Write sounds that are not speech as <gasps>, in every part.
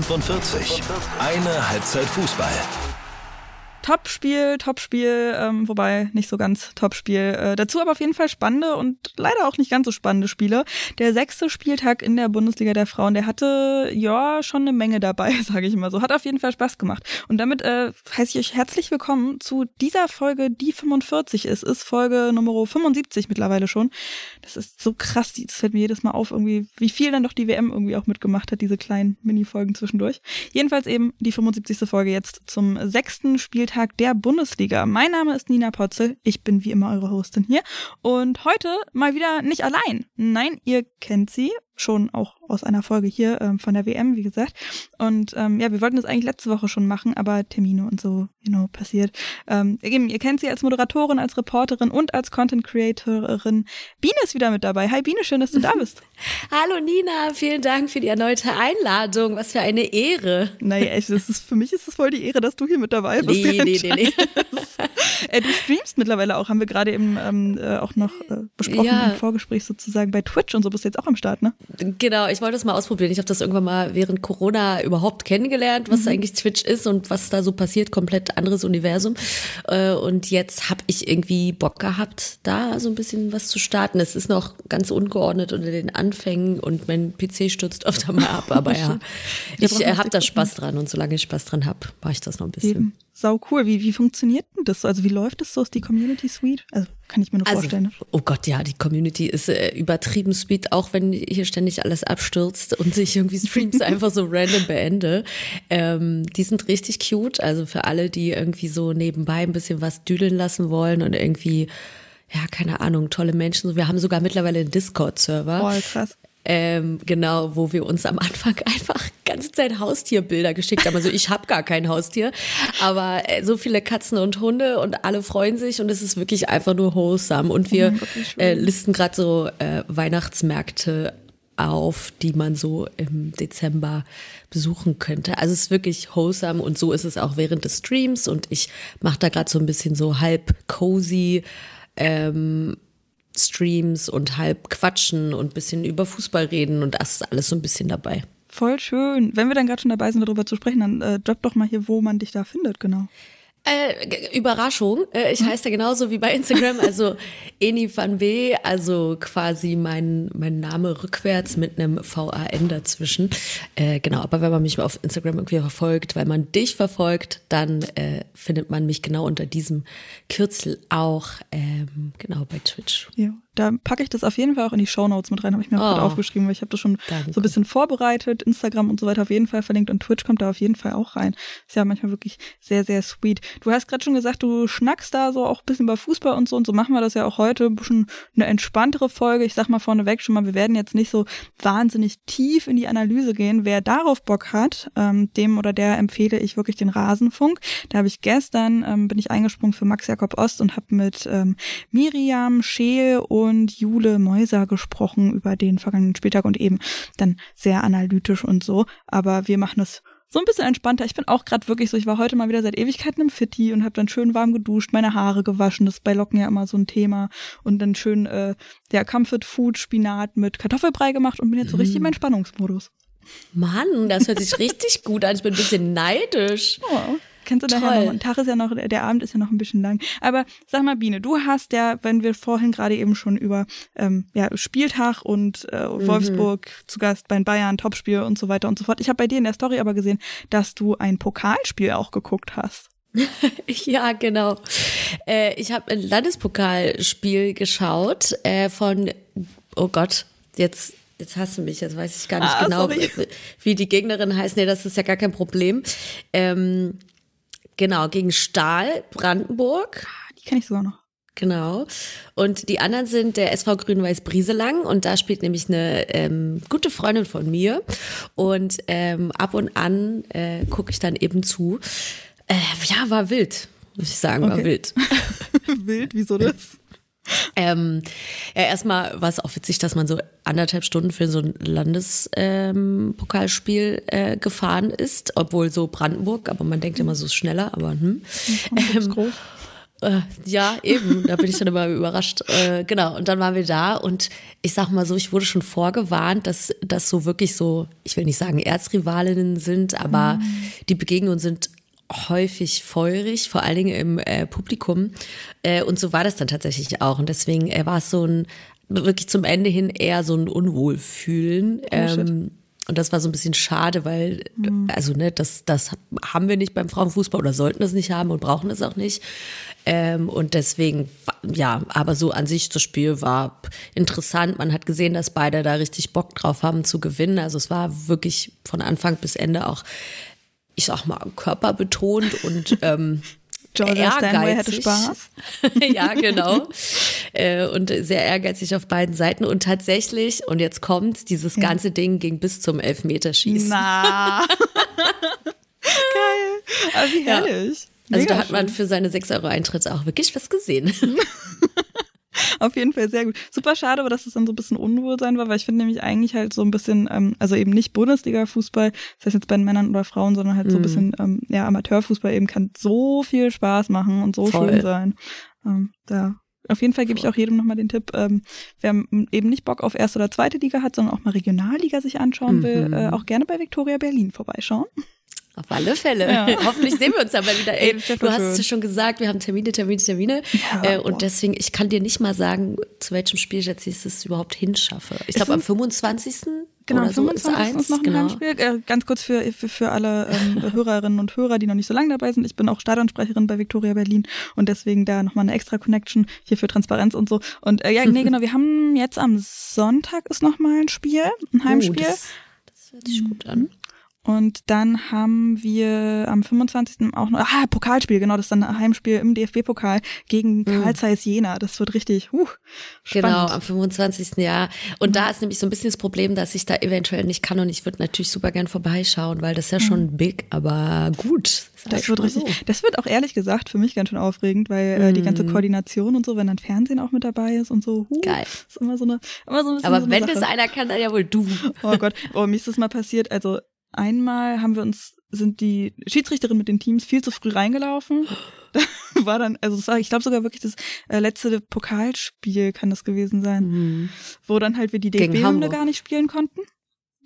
45. Eine Halbzeit Fußball. Topspiel, Topspiel, ähm, wobei nicht so ganz Topspiel. Äh, dazu aber auf jeden Fall spannende und leider auch nicht ganz so spannende Spiele. Der sechste Spieltag in der Bundesliga der Frauen, der hatte ja schon eine Menge dabei, <laughs> sage ich mal so. Hat auf jeden Fall Spaß gemacht. Und damit äh, heiße ich euch herzlich willkommen zu dieser Folge, die 45 ist. Ist Folge Nummer 75 mittlerweile schon. Das ist so krass, das fällt mir jedes Mal auf, irgendwie, wie viel dann doch die WM irgendwie auch mitgemacht hat, diese kleinen Mini-Folgen zwischendurch. Jedenfalls eben die 75. Folge jetzt zum sechsten Spieltag Spieltag der Bundesliga. Mein Name ist Nina Potzel. Ich bin wie immer eure Hostin hier. Und heute mal wieder nicht allein. Nein, ihr kennt sie schon auch aus einer Folge hier ähm, von der WM, wie gesagt. Und ähm, ja, wir wollten das eigentlich letzte Woche schon machen, aber Termine und so, you know, passiert. Ähm, eben, ihr kennt sie als Moderatorin, als Reporterin und als Content Creatorin. Biene ist wieder mit dabei. Hi Biene, schön, dass du da <laughs> bist. Hallo Nina, vielen Dank für die erneute Einladung. Was für eine Ehre. Naja, echt, das ist, für mich ist es voll die Ehre, dass du hier mit dabei bist. Nee, nee, nee, nee. <laughs> äh, du streamst mittlerweile auch, haben wir gerade eben ähm, äh, auch noch äh, besprochen ja. im Vorgespräch sozusagen bei Twitch und so bist du jetzt auch am Start, ne? Genau, ich wollte das mal ausprobieren. Ich habe das irgendwann mal während Corona überhaupt kennengelernt, was mhm. eigentlich Twitch ist und was da so passiert. Komplett anderes Universum. Äh, und jetzt habe ich irgendwie Bock gehabt, da so ein bisschen was zu starten. Es ist noch ganz ungeordnet unter den Anfängen und mein PC stürzt öfter mal ab. Aber ja, <laughs> ich äh, habe da Spaß dran und solange ich Spaß dran habe, mache ich das noch ein bisschen. Eben sau cool. Wie, wie funktioniert denn das? Also wie läuft das so? Ist die Community Suite? Also kann ich mir nur also, vorstellen. Ne? Oh Gott, ja, die Community ist äh, übertrieben sweet, auch wenn hier ständig alles abstürzt und <laughs> sich irgendwie Streams <laughs> einfach so random beende. Ähm, die sind richtig cute. Also für alle, die irgendwie so nebenbei ein bisschen was düdeln lassen wollen und irgendwie ja, keine Ahnung, tolle Menschen. Wir haben sogar mittlerweile einen Discord-Server. Voll krass. Ähm, genau, wo wir uns am Anfang <laughs> einfach ganze Zeit Haustierbilder geschickt haben. Also ich habe gar kein Haustier, aber äh, so viele Katzen und Hunde und alle freuen sich und es ist wirklich einfach nur wholesome. Und wir oh äh, listen gerade so äh, Weihnachtsmärkte auf, die man so im Dezember besuchen könnte. Also es ist wirklich wholesome und so ist es auch während des Streams und ich mache da gerade so ein bisschen so halb cozy ähm, Streams und halb quatschen und bisschen über Fußball reden und das ist alles so ein bisschen dabei. Voll schön. Wenn wir dann gerade schon dabei sind, darüber zu sprechen, dann äh, drop doch mal hier, wo man dich da findet, genau. Äh, Überraschung. Äh, ich hm? heiße da genauso wie bei Instagram, <laughs> also Eni van B, also quasi mein, mein Name rückwärts mit einem VAN dazwischen. Äh, genau, aber wenn man mich auf Instagram irgendwie verfolgt, weil man dich verfolgt, dann äh, findet man mich genau unter diesem Kürzel auch ähm, genau bei Twitch. Ja. Da packe ich das auf jeden Fall auch in die Show Notes mit rein, habe ich mir auch oh, aufgeschrieben, weil ich habe das schon danke. so ein bisschen vorbereitet, Instagram und so weiter auf jeden Fall verlinkt und Twitch kommt da auf jeden Fall auch rein. Ist ja manchmal wirklich sehr, sehr sweet. Du hast gerade schon gesagt, du schnackst da so auch ein bisschen über Fußball und so und so machen wir das ja auch heute. Ein bisschen eine entspanntere Folge. Ich sag mal vorneweg schon mal, wir werden jetzt nicht so wahnsinnig tief in die Analyse gehen. Wer darauf Bock hat, ähm, dem oder der empfehle ich wirklich den Rasenfunk. Da habe ich gestern, ähm, bin ich eingesprungen für Max Jakob Ost und habe mit ähm, Miriam Scheel und und Jule Mäuser gesprochen über den vergangenen Spieltag und eben dann sehr analytisch und so. Aber wir machen es so ein bisschen entspannter. Ich bin auch gerade wirklich so, ich war heute mal wieder seit Ewigkeiten im Fitti und habe dann schön warm geduscht, meine Haare gewaschen, das ist bei Locken ja immer so ein Thema und dann schön äh, der Comfort Food Spinat mit Kartoffelbrei gemacht und bin jetzt so richtig im mm. Entspannungsmodus. Mann, das hört sich richtig gut an. Ich bin ein bisschen neidisch. Oh. Kennst du Toll. daher noch? Ein Tag ist ja noch, der Abend ist ja noch ein bisschen lang. Aber sag mal, Biene, du hast ja, wenn wir vorhin gerade eben schon über ähm, ja, Spieltag und äh, mhm. Wolfsburg mhm. zu Gast bei Bayern, Topspiel und so weiter und so fort. Ich habe bei dir in der Story aber gesehen, dass du ein Pokalspiel auch geguckt hast. <laughs> ja, genau. Äh, ich habe ein Landespokalspiel geschaut äh, von, oh Gott, jetzt Jetzt hast du mich, jetzt weiß ich gar nicht ah, genau, sorry. wie die Gegnerin heißt. Nee, das ist ja gar kein Problem. Ähm, Genau, gegen Stahl, Brandenburg. Ah, die kenne ich sogar noch. Genau. Und die anderen sind der SV Grün-Weiß Brieselang und da spielt nämlich eine ähm, gute Freundin von mir. Und ähm, ab und an äh, gucke ich dann eben zu. Äh, ja, war wild, muss ich sagen, okay. war wild. <laughs> wild, wieso das? Ähm, ja, erstmal war es auch witzig, dass man so anderthalb Stunden für so ein Landespokalspiel ähm, äh, gefahren ist, obwohl so Brandenburg, aber man denkt immer so schneller, aber hm. Ähm, groß. Äh, ja, eben. Da bin ich dann immer <laughs> überrascht. Äh, genau. Und dann waren wir da und ich sag mal so, ich wurde schon vorgewarnt, dass das so wirklich so, ich will nicht sagen Erzrivalinnen sind, aber mhm. die Begegnungen sind häufig feurig, vor allen Dingen im äh, Publikum. Äh, und so war das dann tatsächlich auch. Und deswegen äh, war es so ein, wirklich zum Ende hin eher so ein Unwohlfühlen. Oh, ähm, und das war so ein bisschen schade, weil, mhm. also, ne, das, das haben wir nicht beim Frauenfußball oder sollten es nicht haben und brauchen es auch nicht. Ähm, und deswegen, ja, aber so an sich das Spiel war interessant. Man hat gesehen, dass beide da richtig Bock drauf haben zu gewinnen. Also es war wirklich von Anfang bis Ende auch, ich sag mal, körperbetont und <laughs> ähm, Georgia Stanway hatte Spaß. <laughs> ja, genau. äh, und sehr ehrgeizig auf beiden Seiten. Und tatsächlich, und jetzt kommt, dieses ja. ganze Ding ging bis zum Elfmeterschießen. Na. <laughs> Geil. Aber wie herrlich. Ja. Also da hat man für seine 6 Euro Eintritt auch wirklich was gesehen. Auf jeden Fall sehr gut. Super schade, aber dass es dann so ein bisschen Unwohlsein war, weil ich finde nämlich eigentlich halt so ein bisschen, ähm, also eben nicht Bundesliga-Fußball, das heißt jetzt bei den Männern oder Frauen, sondern halt so ein mhm. bisschen, ähm, ja, Amateurfußball eben kann so viel Spaß machen und so Voll. schön sein. Ähm, da auf jeden Fall gebe ich auch jedem nochmal den Tipp, ähm, wer eben nicht Bock auf erste oder zweite Liga hat, sondern auch mal Regionalliga sich anschauen will, mhm. äh, auch gerne bei Victoria Berlin vorbeischauen. Auf alle Fälle. Ja. <laughs> Hoffentlich sehen wir uns aber wieder. Ey, du hast es schon gesagt, wir haben Termine, Termine, Termine. Ja, äh, und boah. deswegen, ich kann dir nicht mal sagen, zu welchem Spiel ich jetzt es überhaupt hinschaffe. Ich glaube, am 25. Genau, so 25. ist, ist noch ein genau. Heimspiel. Äh, ganz kurz für, für, für alle ähm, <laughs> Hörerinnen und Hörer, die noch nicht so lange dabei sind. Ich bin auch Stadionsprecherin bei Victoria Berlin und deswegen da nochmal eine extra Connection hier für Transparenz und so. Und äh, ja, nee, <laughs> genau, wir haben jetzt am Sonntag ist nochmal ein Spiel, ein oh, Heimspiel. Oh, das, das hört sich gut an. Und dann haben wir am 25. auch noch, ah, Pokalspiel, genau, das ist dann ein Heimspiel im DFB-Pokal gegen mhm. Karl Zeiss Jena. Das wird richtig, uh, spannend. Genau, am 25. Jahr. Und mhm. da ist nämlich so ein bisschen das Problem, dass ich da eventuell nicht kann und ich würde natürlich super gern vorbeischauen, weil das ist ja schon mhm. big, aber gut. Das, das wird richtig, so. das wird auch ehrlich gesagt für mich ganz schön aufregend, weil äh, die ganze mhm. Koordination und so, wenn dann Fernsehen auch mit dabei ist und so, uh, Geil. ist immer so eine, immer so ein bisschen Aber so wenn Sache. das einer kann, dann ja wohl du. Oh Gott, oh, mir ist das mal passiert, also einmal haben wir uns, sind die Schiedsrichterin mit den Teams viel zu früh reingelaufen. <gasps> Da war dann, also war, ich glaube sogar wirklich das äh, letzte Pokalspiel kann das gewesen sein, mhm. wo dann halt wir die DFB-Hymne gar nicht spielen konnten.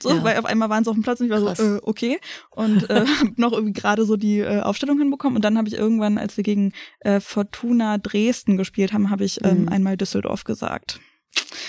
So, ja. weil auf einmal waren sie auf dem Platz und ich war Krass. so, äh, okay. Und äh, <laughs> hab noch irgendwie gerade so die äh, Aufstellung hinbekommen. Und dann habe ich irgendwann, als wir gegen äh, Fortuna Dresden gespielt haben, habe ich ähm, mhm. einmal Düsseldorf gesagt.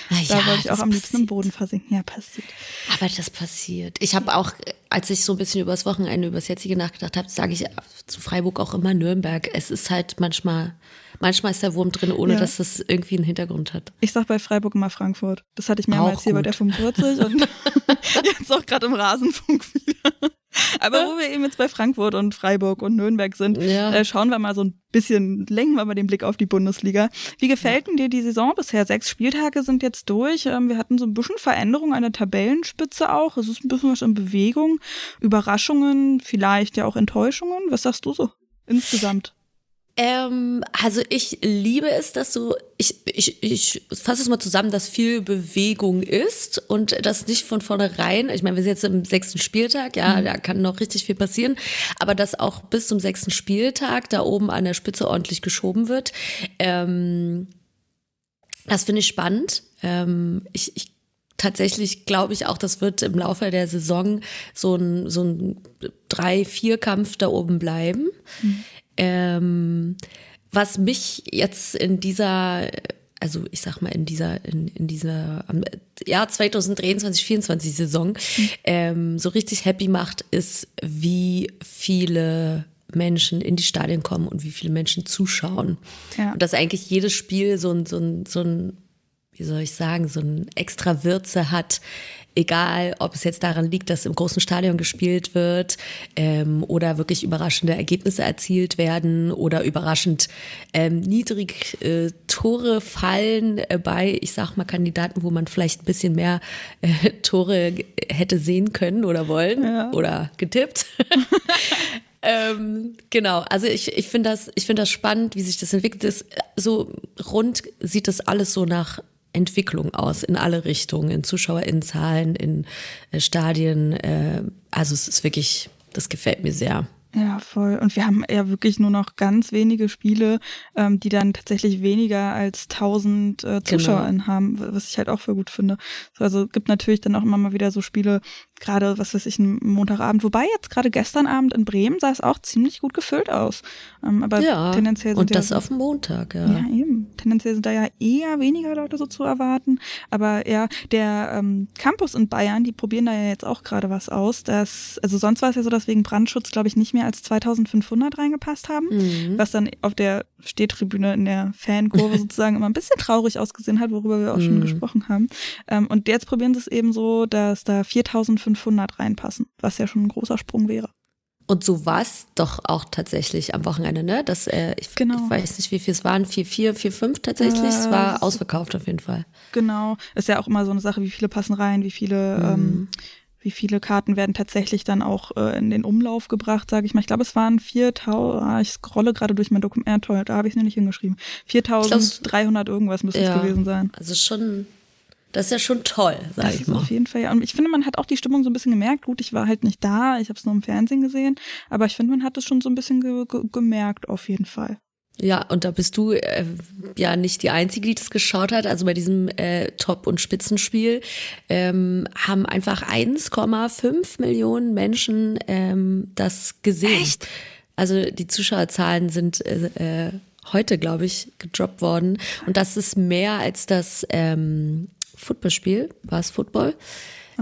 Na da wollte ich auch am liebsten im Boden versinken. Ja, passiert. Aber das passiert. Ich habe auch, als ich so ein bisschen übers Wochenende, übers jetzige nachgedacht habe, sage ich zu Freiburg auch immer Nürnberg. Es ist halt manchmal, manchmal ist der Wurm drin, ohne ja. dass das irgendwie einen Hintergrund hat. Ich sag bei Freiburg immer Frankfurt. Das hatte ich mehrmals hier bei der 45 und <laughs> <laughs> jetzt auch gerade im Rasenfunk wieder. <laughs> Aber wo wir eben jetzt bei Frankfurt und Freiburg und Nürnberg sind, ja. äh, schauen wir mal so ein bisschen, lenken wir mal den Blick auf die Bundesliga. Wie gefällt denn dir die Saison bisher? Sechs Spieltage sind jetzt durch. Ähm, wir hatten so ein bisschen Veränderung an der Tabellenspitze auch. Es ist ein bisschen was in Bewegung. Überraschungen, vielleicht ja auch Enttäuschungen. Was sagst du so insgesamt? Ähm, also ich liebe es, dass so, ich, ich, ich fasse es mal zusammen, dass viel Bewegung ist und das nicht von vornherein, ich meine, wir sind jetzt im sechsten Spieltag, ja, mhm. da kann noch richtig viel passieren, aber dass auch bis zum sechsten Spieltag da oben an der Spitze ordentlich geschoben wird. Ähm, das finde ich spannend. Ähm, ich, ich tatsächlich glaube ich auch, das wird im Laufe der Saison so ein, so ein Drei-Vier-Kampf da oben bleiben. Mhm. Ähm, was mich jetzt in dieser, also ich sag mal in dieser, in, in dieser Jahr 2023, 24 Saison mhm. ähm, so richtig happy macht, ist, wie viele Menschen in die Stadien kommen und wie viele Menschen zuschauen. Ja. Und dass eigentlich jedes Spiel so ein, so ein, so ein wie soll ich sagen, so ein extra Würze hat, egal ob es jetzt daran liegt, dass im großen Stadion gespielt wird ähm, oder wirklich überraschende Ergebnisse erzielt werden oder überraschend ähm, niedrig äh, Tore fallen äh, bei, ich sag mal, Kandidaten, wo man vielleicht ein bisschen mehr äh, Tore hätte sehen können oder wollen ja. oder getippt. <laughs> Ähm, genau, also ich, ich finde das, ich finde das spannend, wie sich das entwickelt. Das, so rund sieht das alles so nach Entwicklung aus in alle Richtungen, in ZuschauerInnenzahlen, in äh, Stadien. Äh, also es ist wirklich, das gefällt mir sehr. Ja, voll. Und wir haben ja wirklich nur noch ganz wenige Spiele, ähm, die dann tatsächlich weniger als 1000 äh, ZuschauerInnen genau. haben, was ich halt auch für gut finde. Also gibt natürlich dann auch immer mal wieder so Spiele, gerade, was weiß ich, ein Montagabend. Wobei jetzt gerade gestern Abend in Bremen sah es auch ziemlich gut gefüllt aus. Ähm, aber ja, tendenziell sind und das ja, auf Montag, ja. Ja, eben. Tendenziell sind da ja eher weniger Leute so zu erwarten. Aber ja, der ähm, Campus in Bayern, die probieren da ja jetzt auch gerade was aus. Dass, also sonst war es ja so, dass wegen Brandschutz, glaube ich, nicht mehr als 2500 reingepasst haben. Mhm. Was dann auf der Stehtribüne in der Fankurve <laughs> sozusagen immer ein bisschen traurig ausgesehen hat, worüber wir auch mhm. schon gesprochen haben. Ähm, und jetzt probieren sie es eben so, dass da 4500 reinpassen, was ja schon ein großer Sprung wäre. Und so war es doch auch tatsächlich am Wochenende, ne? Das, äh, ich, genau. ich weiß nicht, wie viel es waren, vier, vier, vier, fünf tatsächlich. Äh, es war ausverkauft auf jeden Fall. Genau. Ist ja auch immer so eine Sache, wie viele passen rein, wie viele, mhm. ähm, wie viele Karten werden tatsächlich dann auch äh, in den Umlauf gebracht, sage ich mal. Ich glaube, es waren 4000, ah, ich scrolle gerade durch mein Dokument, toll, da habe ich es nicht hingeschrieben. 4300 irgendwas müsste ja, es gewesen sein. Also schon das ist ja schon toll, sag das ich mal. Auf jeden Fall, ja. Und ich finde, man hat auch die Stimmung so ein bisschen gemerkt. Gut, ich war halt nicht da, ich habe es nur im Fernsehen gesehen, aber ich finde, man hat es schon so ein bisschen ge ge gemerkt, auf jeden Fall. Ja, und da bist du äh, ja nicht die Einzige, die das geschaut hat. Also bei diesem äh, Top- und Spitzenspiel ähm, haben einfach 1,5 Millionen Menschen ähm, das gesehen. Echt? Also die Zuschauerzahlen sind äh, äh, heute, glaube ich, gedroppt worden. Und das ist mehr als das ähm, Footballspiel. War es Football?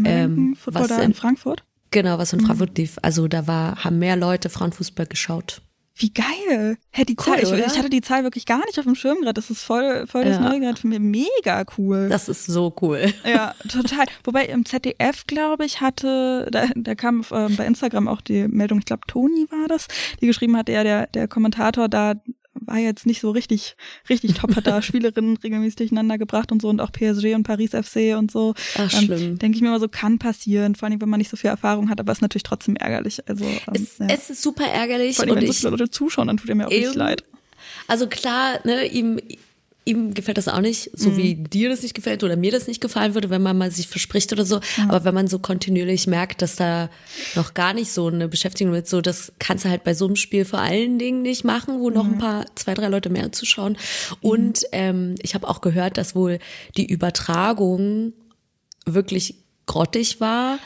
Ähm, Football da in, in Frankfurt? Genau, was in mhm. Frankfurt lief. Also da war, haben mehr Leute Frauenfußball geschaut. Wie geil. Hä, die Zahl, cool, ich, ich, hatte die Zahl wirklich gar nicht auf dem Schirm gerade. Das ist voll, voll das ja. Neue gerade für mich. Mega cool. Das ist so cool. Ja, <laughs> total. Wobei im ZDF, glaube ich, hatte, da, da kam äh, bei Instagram auch die Meldung, ich glaube, Toni war das, die geschrieben hat, ja, der, der Kommentator da war jetzt nicht so richtig, richtig top, hat da <laughs> Spielerinnen regelmäßig durcheinander gebracht und so und auch PSG und Paris FC und so. Ach, ähm, schlimm. Denke ich mir immer so, kann passieren, vor allem, wenn man nicht so viel Erfahrung hat, aber es ist natürlich trotzdem ärgerlich. Also, ähm, es, ja. es ist super ärgerlich. Vor allem, wenn so viele Leute zuschauen, dann tut er mir auch nicht leid. Also klar, ne, ihm, ihm gefällt das auch nicht, so mhm. wie dir das nicht gefällt oder mir das nicht gefallen würde, wenn man mal sich verspricht oder so. Mhm. Aber wenn man so kontinuierlich merkt, dass da noch gar nicht so eine Beschäftigung mit so, das kannst du halt bei so einem Spiel vor allen Dingen nicht machen, wo noch ein mhm. paar, zwei, drei Leute mehr zuschauen. Und mhm. ähm, ich habe auch gehört, dass wohl die Übertragung wirklich grottig war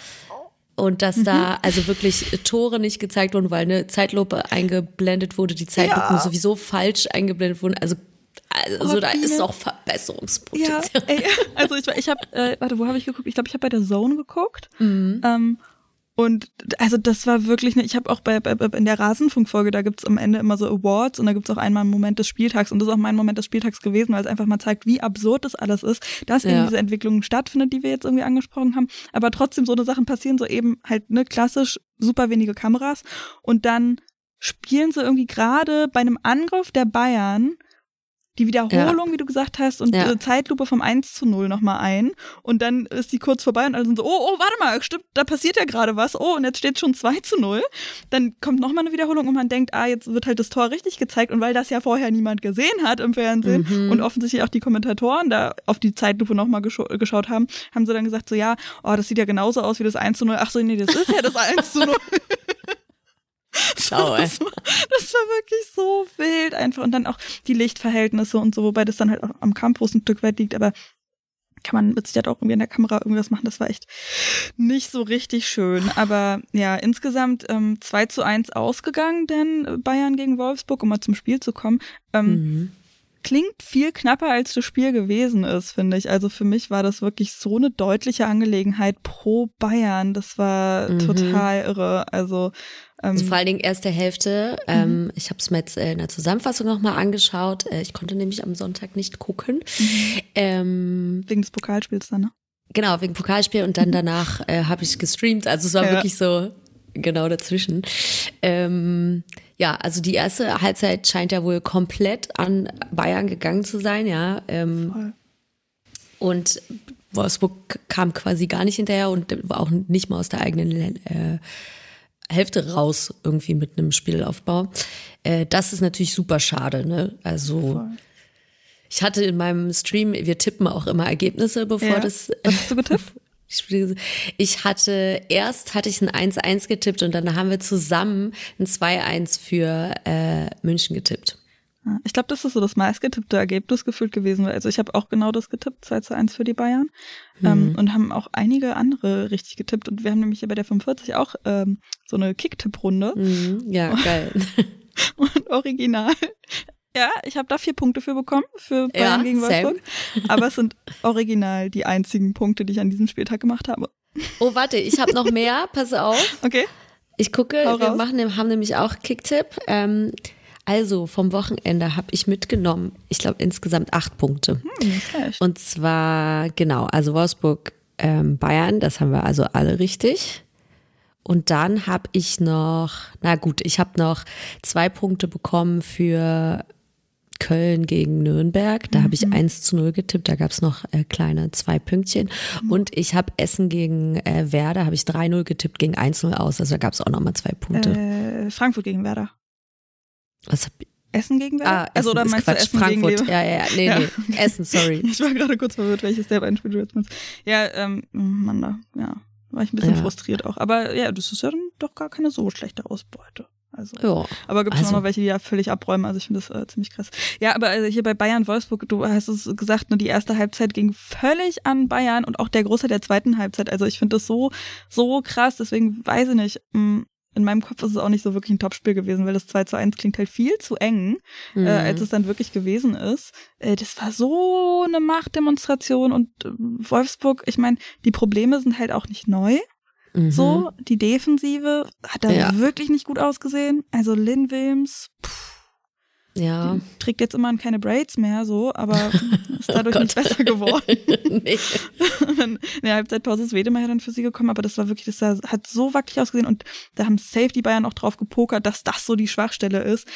und dass mhm. da also wirklich Tore nicht gezeigt wurden, weil eine Zeitlupe eingeblendet wurde, die Zeitlupen ja. sowieso falsch eingeblendet wurden. Also also oh, da ist noch Verbesserungspotenzial. Ja, ey, <laughs> also ich, ich habe, äh, warte, wo habe ich geguckt? Ich glaube, ich habe bei der Zone geguckt. Mhm. Ähm, und also das war wirklich, ne, ich habe auch bei, bei in der Rasenfunkfolge, da gibt's am Ende immer so Awards und da gibt's auch einmal einen Moment des Spieltags und das ist auch mein Moment des Spieltags gewesen, weil es einfach mal zeigt, wie absurd das alles ist, dass ja. eben diese Entwicklung stattfindet, die wir jetzt irgendwie angesprochen haben, aber trotzdem so eine Sachen passieren, so eben halt ne klassisch super wenige Kameras und dann spielen sie irgendwie gerade bei einem Angriff der Bayern die Wiederholung, ja. wie du gesagt hast, und ja. Zeitlupe vom 1 zu 0 nochmal ein. Und dann ist die kurz vorbei und alle sind so, oh, oh, warte mal, stimmt, da passiert ja gerade was. Oh, und jetzt steht schon 2 zu 0. Dann kommt nochmal eine Wiederholung und man denkt, ah, jetzt wird halt das Tor richtig gezeigt. Und weil das ja vorher niemand gesehen hat im Fernsehen mhm. und offensichtlich auch die Kommentatoren da auf die Zeitlupe nochmal gescha geschaut haben, haben sie dann gesagt, so, ja, oh, das sieht ja genauso aus wie das 1 zu 0. Ach so, nee, das ist ja das 1 zu 0. <laughs> Schau, <laughs> ey. Das, war, das war wirklich so wild einfach. Und dann auch die Lichtverhältnisse und so, wobei das dann halt auch am Campus ein Stück weit liegt, aber kann man mit Sicherheit auch irgendwie in der Kamera irgendwas machen. Das war echt nicht so richtig schön. Aber ja, insgesamt ähm, 2 zu 1 ausgegangen, denn Bayern gegen Wolfsburg, um mal zum Spiel zu kommen. Ähm, mhm klingt viel knapper, als das Spiel gewesen ist, finde ich. Also für mich war das wirklich so eine deutliche Angelegenheit pro Bayern. Das war mhm. total irre. Also, ähm, also vor allen Dingen erste Hälfte. Mhm. Ähm, ich habe es mir jetzt äh, in der Zusammenfassung nochmal angeschaut. Äh, ich konnte nämlich am Sonntag nicht gucken. Mhm. Ähm, wegen des Pokalspiels dann, ne? Genau, wegen Pokalspiel und dann mhm. danach äh, habe ich gestreamt. Also es war ja. wirklich so genau dazwischen. Ähm, ja, also die erste Halbzeit scheint ja wohl komplett an Bayern gegangen zu sein, ja. Ähm, und Wolfsburg kam quasi gar nicht hinterher und war auch nicht mal aus der eigenen äh, Hälfte raus irgendwie mit einem Spielaufbau. Äh, das ist natürlich super schade, ne? Also Voll. ich hatte in meinem Stream, wir tippen auch immer Ergebnisse, bevor ja. das. Was hast du getippt? <laughs> Ich hatte, erst hatte ich ein 1-1 getippt und dann haben wir zusammen ein 2-1 für äh, München getippt. Ich glaube, das ist so das meistgetippte Ergebnis gefühlt gewesen. Also ich habe auch genau das getippt, 2 zu 1 für die Bayern. Mhm. Ähm, und haben auch einige andere richtig getippt. Und wir haben nämlich hier bei der 45 auch ähm, so eine Kick-Tipp-Runde. Mhm. Ja, geil. <laughs> und original ja, ich habe da vier Punkte für bekommen, für Bayern ja, gegen Wolfsburg. Aber es sind original die einzigen Punkte, die ich an diesem Spieltag gemacht habe. Oh, warte, ich habe noch mehr. <laughs> Pass auf. Okay. Ich gucke, Hau wir machen, haben nämlich auch Kicktipp. Ähm, also vom Wochenende habe ich mitgenommen, ich glaube insgesamt acht Punkte. Hm, Und zwar, genau, also Wolfsburg, ähm, Bayern, das haben wir also alle richtig. Und dann habe ich noch, na gut, ich habe noch zwei Punkte bekommen für Köln gegen Nürnberg. Da mhm. habe ich 1 zu 0 getippt. Da gab es noch äh, kleine zwei Pünktchen. Mhm. Und ich habe Essen gegen äh, Werder, habe ich 3-0 getippt, gegen 1-0 aus. Also da gab es auch nochmal zwei Punkte. Äh, Frankfurt gegen Werder. Was hab, Essen gegen Werder? Ah, Essen also, oder meinst Quatsch, du Essen Frankfurt. gegen Ja, ja, ja. Nee, <laughs> ja. nee. Essen, sorry. ich war gerade kurz verwirrt, welches der beiden Spiele jetzt meinst. Ja, ähm, Mann, da, ja. War ich ein bisschen ja. frustriert auch. Aber ja, das ist ja dann doch gar keine so schlechte Ausbeute. Also, ja, aber gibt es also, auch noch welche, die ja völlig abräumen. Also ich finde das äh, ziemlich krass. Ja, aber also hier bei Bayern Wolfsburg, du hast es gesagt, nur die erste Halbzeit ging völlig an Bayern und auch der Großteil der zweiten Halbzeit. Also ich finde das so so krass. Deswegen weiß ich nicht. Mh, mm, in meinem Kopf ist es auch nicht so wirklich ein Topspiel gewesen, weil das 2 zu 1 klingt halt viel zu eng, äh, mhm. äh, als es dann wirklich gewesen ist. Äh, das war so eine Machtdemonstration und äh, Wolfsburg, ich meine, die Probleme sind halt auch nicht neu. Mhm. So, die Defensive hat da ja. wirklich nicht gut ausgesehen. Also Lynn Wilms, pff, ja. Die trägt jetzt immer keine Braids mehr, so, aber <laughs> ist dadurch oh nicht besser geworden. <laughs> nee. <laughs> in der Halbzeitpause ist Wedemeyer dann für sie gekommen, aber das war wirklich, das hat so wackelig ausgesehen und da haben safe die Bayern auch drauf gepokert, dass das so die Schwachstelle ist.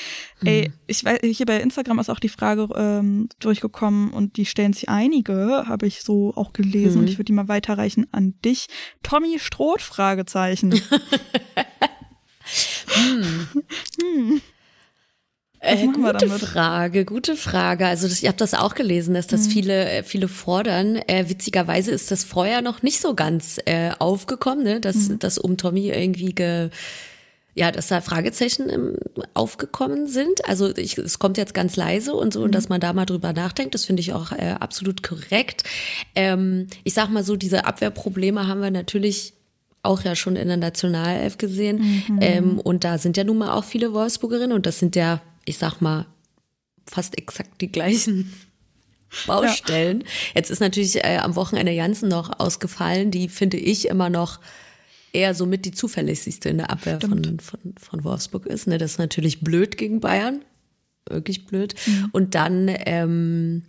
Mhm. Ey, ich weiß, hier bei Instagram ist auch die Frage ähm, durchgekommen und die stellen sich einige, habe ich so auch gelesen mhm. und ich würde die mal weiterreichen an dich. Tommy Stroth, Fragezeichen. hm. hm. Äh, gute Frage, gute Frage. Also das, ich habe das auch gelesen, dass das mhm. viele, äh, viele fordern. Äh, witzigerweise ist das vorher noch nicht so ganz äh, aufgekommen, ne? dass, mhm. dass um Tommy irgendwie ge, ja, dass da Fragezeichen im, aufgekommen sind. Also ich, es kommt jetzt ganz leise und so, mhm. und dass man da mal drüber nachdenkt, das finde ich auch äh, absolut korrekt. Ähm, ich sag mal so, diese Abwehrprobleme haben wir natürlich auch ja schon in der Nationalelf gesehen. Mhm. Ähm, und da sind ja nun mal auch viele Wolfsburgerinnen und das sind ja ich sag mal, fast exakt die gleichen <laughs> Baustellen. Ja. Jetzt ist natürlich äh, am Wochenende Janssen noch ausgefallen, die finde ich immer noch eher so mit die zuverlässigste in der Abwehr von, von, von Wolfsburg ist. Ne? Das ist natürlich blöd gegen Bayern. Wirklich blöd. Mhm. Und dann, ähm,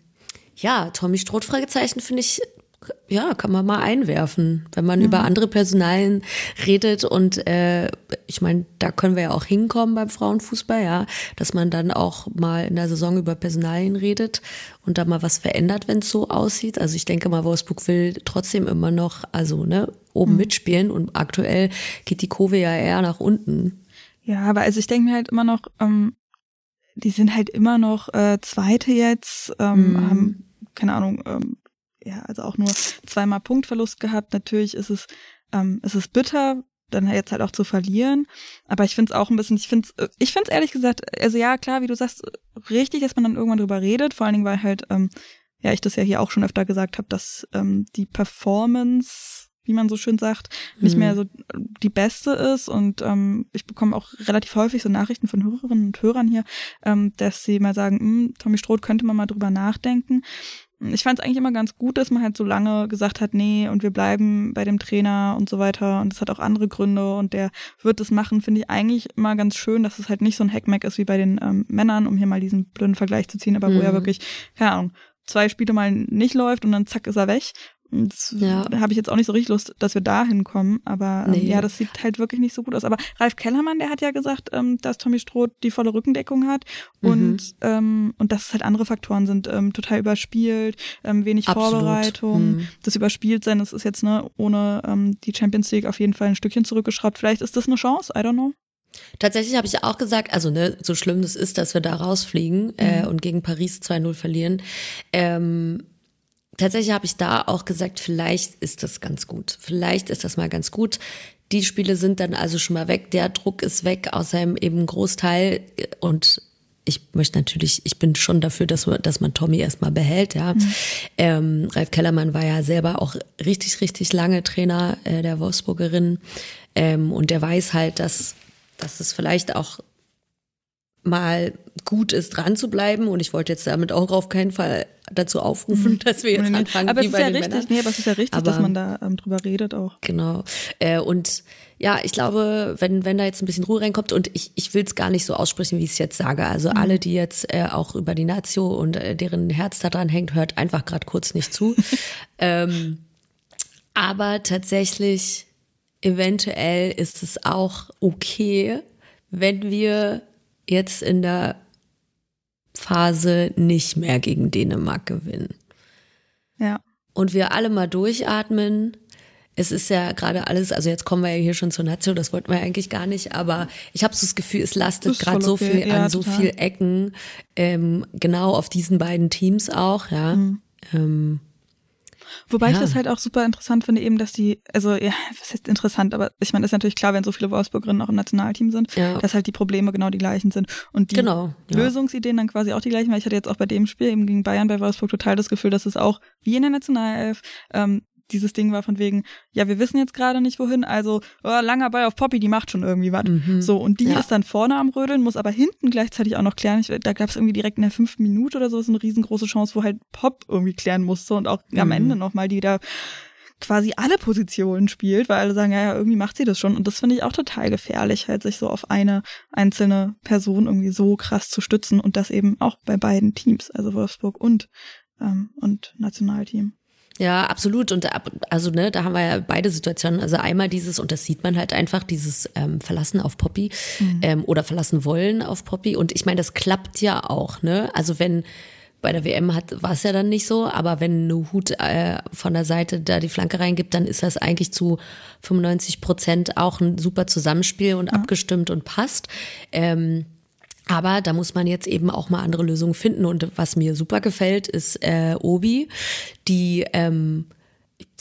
ja, Tommy Stroth, Fragezeichen, finde ich ja, kann man mal einwerfen, wenn man mhm. über andere Personalien redet und äh, ich meine, da können wir ja auch hinkommen beim Frauenfußball, ja, dass man dann auch mal in der Saison über Personalien redet und da mal was verändert, wenn es so aussieht. Also ich denke mal, Wolfsburg will trotzdem immer noch, also ne, oben mhm. mitspielen und aktuell geht die Kurve ja eher nach unten. Ja, aber also ich denke mir halt immer noch, ähm, die sind halt immer noch äh, Zweite jetzt, ähm, mhm. haben keine Ahnung, ähm, ja, also auch nur zweimal Punktverlust gehabt. Natürlich ist es, ähm, ist es bitter, dann jetzt halt auch zu verlieren. Aber ich finde es auch ein bisschen, ich finde es, ich finde es ehrlich gesagt, also ja, klar, wie du sagst, richtig, dass man dann irgendwann drüber redet, vor allen Dingen, weil halt, ähm, ja, ich das ja hier auch schon öfter gesagt habe, dass ähm, die Performance, wie man so schön sagt, nicht mehr mhm. so die beste ist. Und ähm, ich bekomme auch relativ häufig so Nachrichten von Hörerinnen und Hörern hier, ähm, dass sie mal sagen, hm, Tommy Stroth könnte man mal drüber nachdenken ich fand es eigentlich immer ganz gut, dass man halt so lange gesagt hat, nee, und wir bleiben bei dem Trainer und so weiter. Und das hat auch andere Gründe und der wird es machen, finde ich eigentlich immer ganz schön, dass es halt nicht so ein Hackmack ist wie bei den ähm, Männern, um hier mal diesen blöden Vergleich zu ziehen, aber mhm. wo er wirklich, keine Ahnung, zwei Spiele mal nicht läuft und dann zack ist er weg. Das ja. habe ich jetzt auch nicht so richtig Lust, dass wir da hinkommen. Aber ähm, nee. ja, das sieht halt wirklich nicht so gut aus. Aber Ralf Kellermann, der hat ja gesagt, ähm, dass Tommy Stroh die volle Rückendeckung hat und, mhm. ähm, und dass es halt andere Faktoren sind. Ähm, total überspielt, ähm, wenig Absolut. Vorbereitung. Mhm. Das Überspieltsein, das ist jetzt ne, ohne ähm, die Champions League auf jeden Fall ein Stückchen zurückgeschraubt. Vielleicht ist das eine Chance, I don't know. Tatsächlich habe ich auch gesagt, also ne, so schlimm das ist, dass wir da rausfliegen mhm. äh, und gegen Paris 2-0 verlieren. Ähm, tatsächlich habe ich da auch gesagt, vielleicht ist das ganz gut. Vielleicht ist das mal ganz gut. Die Spiele sind dann also schon mal weg. Der Druck ist weg, außer eben Großteil. Und ich möchte natürlich, ich bin schon dafür, dass, man, dass man Tommy erstmal behält, ja. Mhm. Ähm, Ralf Kellermann war ja selber auch richtig, richtig lange Trainer äh, der Wolfsburgerin. Ähm, und der weiß halt, dass, dass es vielleicht auch mal gut ist, dran zu bleiben. Und ich wollte jetzt damit auch auf keinen Fall dazu aufrufen, mhm. dass wir jetzt nee, anfangen. Aber es ist ja richtig, Männern. nee, aber es ist ja richtig, Aber- dass man da ähm, drüber redet auch. Genau. Äh, und ja, ich glaube, wenn, wenn da jetzt ein bisschen Ruhe reinkommt und ich, ich will es gar nicht so aussprechen, wie ich es jetzt sage. Also alle, die jetzt äh, auch über die Nazio und äh, deren Herz da dran hängt, hört einfach gerade kurz nicht zu. <laughs> ähm, aber tatsächlich, eventuell ist es auch okay, wenn wir jetzt in der Phase nicht mehr gegen Dänemark gewinnen Ja. und wir alle mal durchatmen. Es ist ja gerade alles, also jetzt kommen wir ja hier schon zur Nation, das wollten wir eigentlich gar nicht, aber ich habe so das Gefühl, es lastet gerade so viel ja, an so total. viel Ecken, ähm, genau auf diesen beiden Teams auch, ja. Mhm. Ähm, Wobei ich Ja. das halt auch super interessant finde, eben, dass die, also ja, <laughs> was heißt interessant, aber ich meine, ist natürlich klar, wenn so viele Wolfsburgerinnen auch im Nationalteam sind, Ja. dass halt die Probleme genau die gleichen sind und die Genau, ja. Lösungsideen dann quasi auch die gleichen, weil ich hatte jetzt auch bei dem Spiel eben gegen Bayern bei Wolfsburg total das Gefühl, dass es auch wie in der Nationalelf ähm, dieses Ding war von wegen, ja, wir wissen jetzt gerade nicht wohin, also oh, langer Ball auf Poppy, die macht schon irgendwie was. So, und die Mhm. Ja. ist dann vorne am Rödeln, muss aber hinten gleichzeitig auch noch klären. Ich, da gab es irgendwie direkt in der fünften Minute oder so eine riesengroße Chance, wo halt Pop irgendwie klären musste und auch am Mhm. Ende nochmal, die da quasi alle Positionen spielt, weil alle sagen, ja, ja, irgendwie macht sie das schon. Und das finde ich auch total gefährlich, halt sich so auf eine einzelne Person irgendwie so krass zu stützen und das eben auch bei beiden Teams, also Wolfsburg und, ähm, und Nationalteam. Ja, absolut. Und also ne, da haben wir ja beide Situationen. Also einmal dieses, und das sieht man halt einfach, dieses ähm, Verlassen auf Poppy ähm, oder verlassen wollen auf Poppy. Und ich meine, das klappt ja auch, ne? Also wenn bei der WM hat war es ja dann nicht so, aber wenn eine Hut äh, von der Seite da die Flanke reingibt, dann ist das eigentlich zu 95 Prozent auch ein super Zusammenspiel und abgestimmt und passt. Ähm, aber da muss man jetzt eben auch mal andere Lösungen finden. Und was mir super gefällt, ist äh, Obi, die ähm,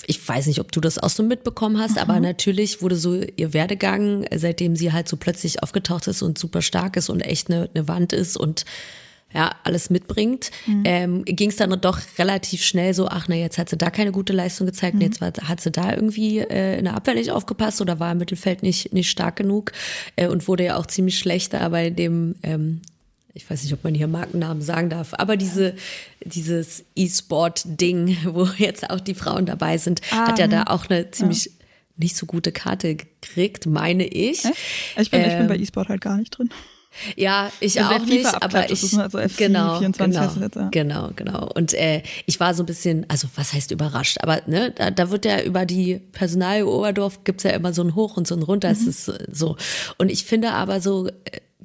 ich weiß nicht, ob du das auch so mitbekommen hast, aber natürlich wurde so ihr Werdegang, seitdem sie halt so plötzlich aufgetaucht ist und super stark ist und echt eine, eine Wand ist und ja, alles mitbringt, ähm, ging es dann doch relativ schnell so, ach na, jetzt hat sie da keine gute Leistung gezeigt, und jetzt war, hat sie da irgendwie äh, in der Abwehr nicht aufgepasst oder war im Mittelfeld nicht, nicht stark genug äh, und wurde ja auch ziemlich schlechter bei dem ähm, ich weiß nicht, ob man hier Markennamen sagen darf, aber diese, dieses E-Sport-Ding, <laughs> wo jetzt auch die Frauen dabei sind, Ah, hat ja da hm. auch eine ziemlich nicht so gute Karte gekriegt, meine ich. Echt? Ich bin, ich bin Ähm, bei E-Sport halt gar nicht drin. Ja, ich Also auch nicht, aber ist ich es, ne? Also FC genau, 24 genau, es jetzt, ja. genau, genau. Und äh, ich war so ein bisschen, also was heißt überrascht, aber ne, da, da wird ja über die Personalie Oberdorf gibt's ja immer so ein Hoch und so ein Runter. Mhm. Es ist so. Und ich finde aber so äh,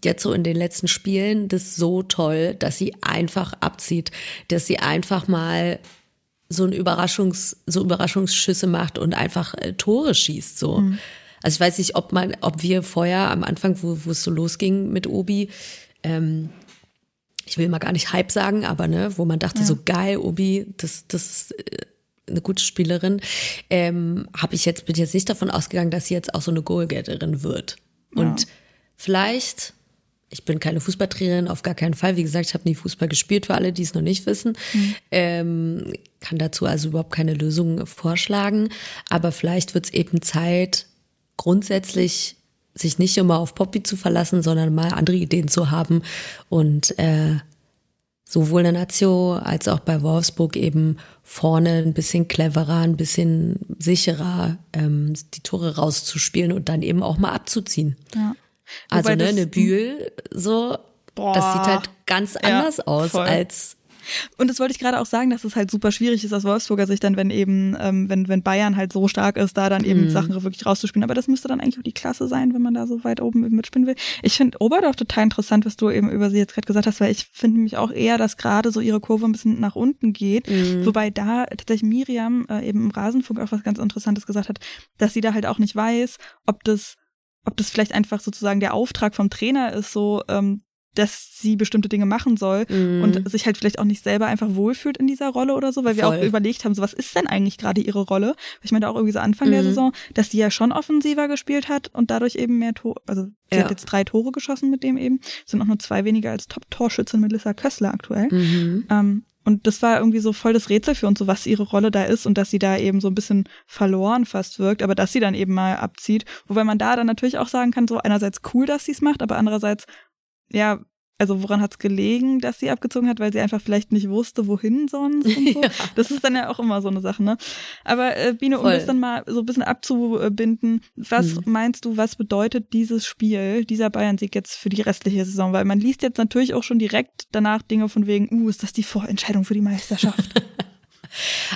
jetzt so in den letzten Spielen das so toll, dass sie einfach abzieht, dass sie einfach mal so ein Überraschungs, so Überraschungsschüsse macht und einfach äh, Tore schießt so. Mhm. Also ich weiß nicht, ob man, ob wir vorher am Anfang, wo, wo es so losging mit Obi, ähm, ich will mal gar nicht Hype sagen, aber ne, wo man dachte so geil, Obi, das, das ist äh, eine gute Spielerin, ähm, habe ich jetzt bin jetzt nicht davon ausgegangen, dass sie jetzt auch so eine Goalgetterin wird. Und vielleicht ich bin keine Fußballtrainerin, auf gar keinen Fall. Wie gesagt, ich habe nie Fußball gespielt, für alle, die es noch nicht wissen. Ähm, kann dazu also überhaupt keine Lösung vorschlagen. Aber vielleicht wird es eben Zeit, grundsätzlich sich nicht immer auf Poppy zu verlassen, sondern mal andere Ideen zu haben und äh, sowohl in der Nazio als auch bei Wolfsburg eben vorne ein bisschen cleverer, ein bisschen sicherer ähm, die Tore rauszuspielen und dann eben auch mal abzuziehen. Ja. Also ne, eine Bühl, so, Boah. das sieht halt ganz anders aus voll. als Und das wollte ich gerade auch sagen, dass es halt super schwierig ist aus Wolfsburger Sicht dann, wenn eben, ähm, wenn, wenn Bayern halt so stark ist, da dann Mhm. eben Sachen wirklich rauszuspielen. Aber das müsste dann eigentlich auch die Klasse sein, wenn man da so weit oben mitspielen will. Ich finde Oberdorf total interessant, was du eben über sie jetzt gerade gesagt hast, weil ich finde nämlich auch eher, dass gerade so ihre Kurve ein bisschen nach unten geht. Mhm. Wobei da tatsächlich Miriam äh, eben im Rasenfunk auch was ganz Interessantes gesagt hat, dass sie da halt auch nicht weiß, ob das ob das vielleicht einfach sozusagen der Auftrag vom Trainer ist, so ähm, dass sie bestimmte Dinge machen soll Mhm. und sich halt vielleicht auch nicht selber einfach wohlfühlt in dieser Rolle oder so, weil wir Voll. auch überlegt haben, so was ist denn eigentlich gerade ihre Rolle? Ich meine auch irgendwie so Anfang der Mhm. Saison, dass die ja schon offensiver gespielt hat und dadurch eben mehr Tore, also sie Ja. hat jetzt drei Tore geschossen mit dem eben, sind auch nur zwei weniger als Top-Torschützin Melissa Kössler aktuell. Mhm. Ähm, und das war irgendwie so voll das Rätsel für uns, so was ihre Rolle da ist und dass sie da eben so ein bisschen verloren fast wirkt, aber dass sie dann eben mal abzieht. Wobei man da dann natürlich auch sagen kann, so einerseits cool, dass sie es macht, aber andererseits, ja, also woran hat es gelegen, dass sie abgezogen hat, weil sie einfach vielleicht nicht wusste, wohin sonst und <laughs> so. Ja. Das ist dann ja auch immer so eine Sache, ne? Aber äh, Biene, um Voll. das dann mal so ein bisschen abzubinden, was Mhm. meinst du, was bedeutet dieses Spiel, dieser Bayern-Sieg jetzt für die restliche Saison? Weil man liest jetzt natürlich auch schon direkt danach Dinge von wegen, uh, ist das die Vorentscheidung für die Meisterschaft? <laughs>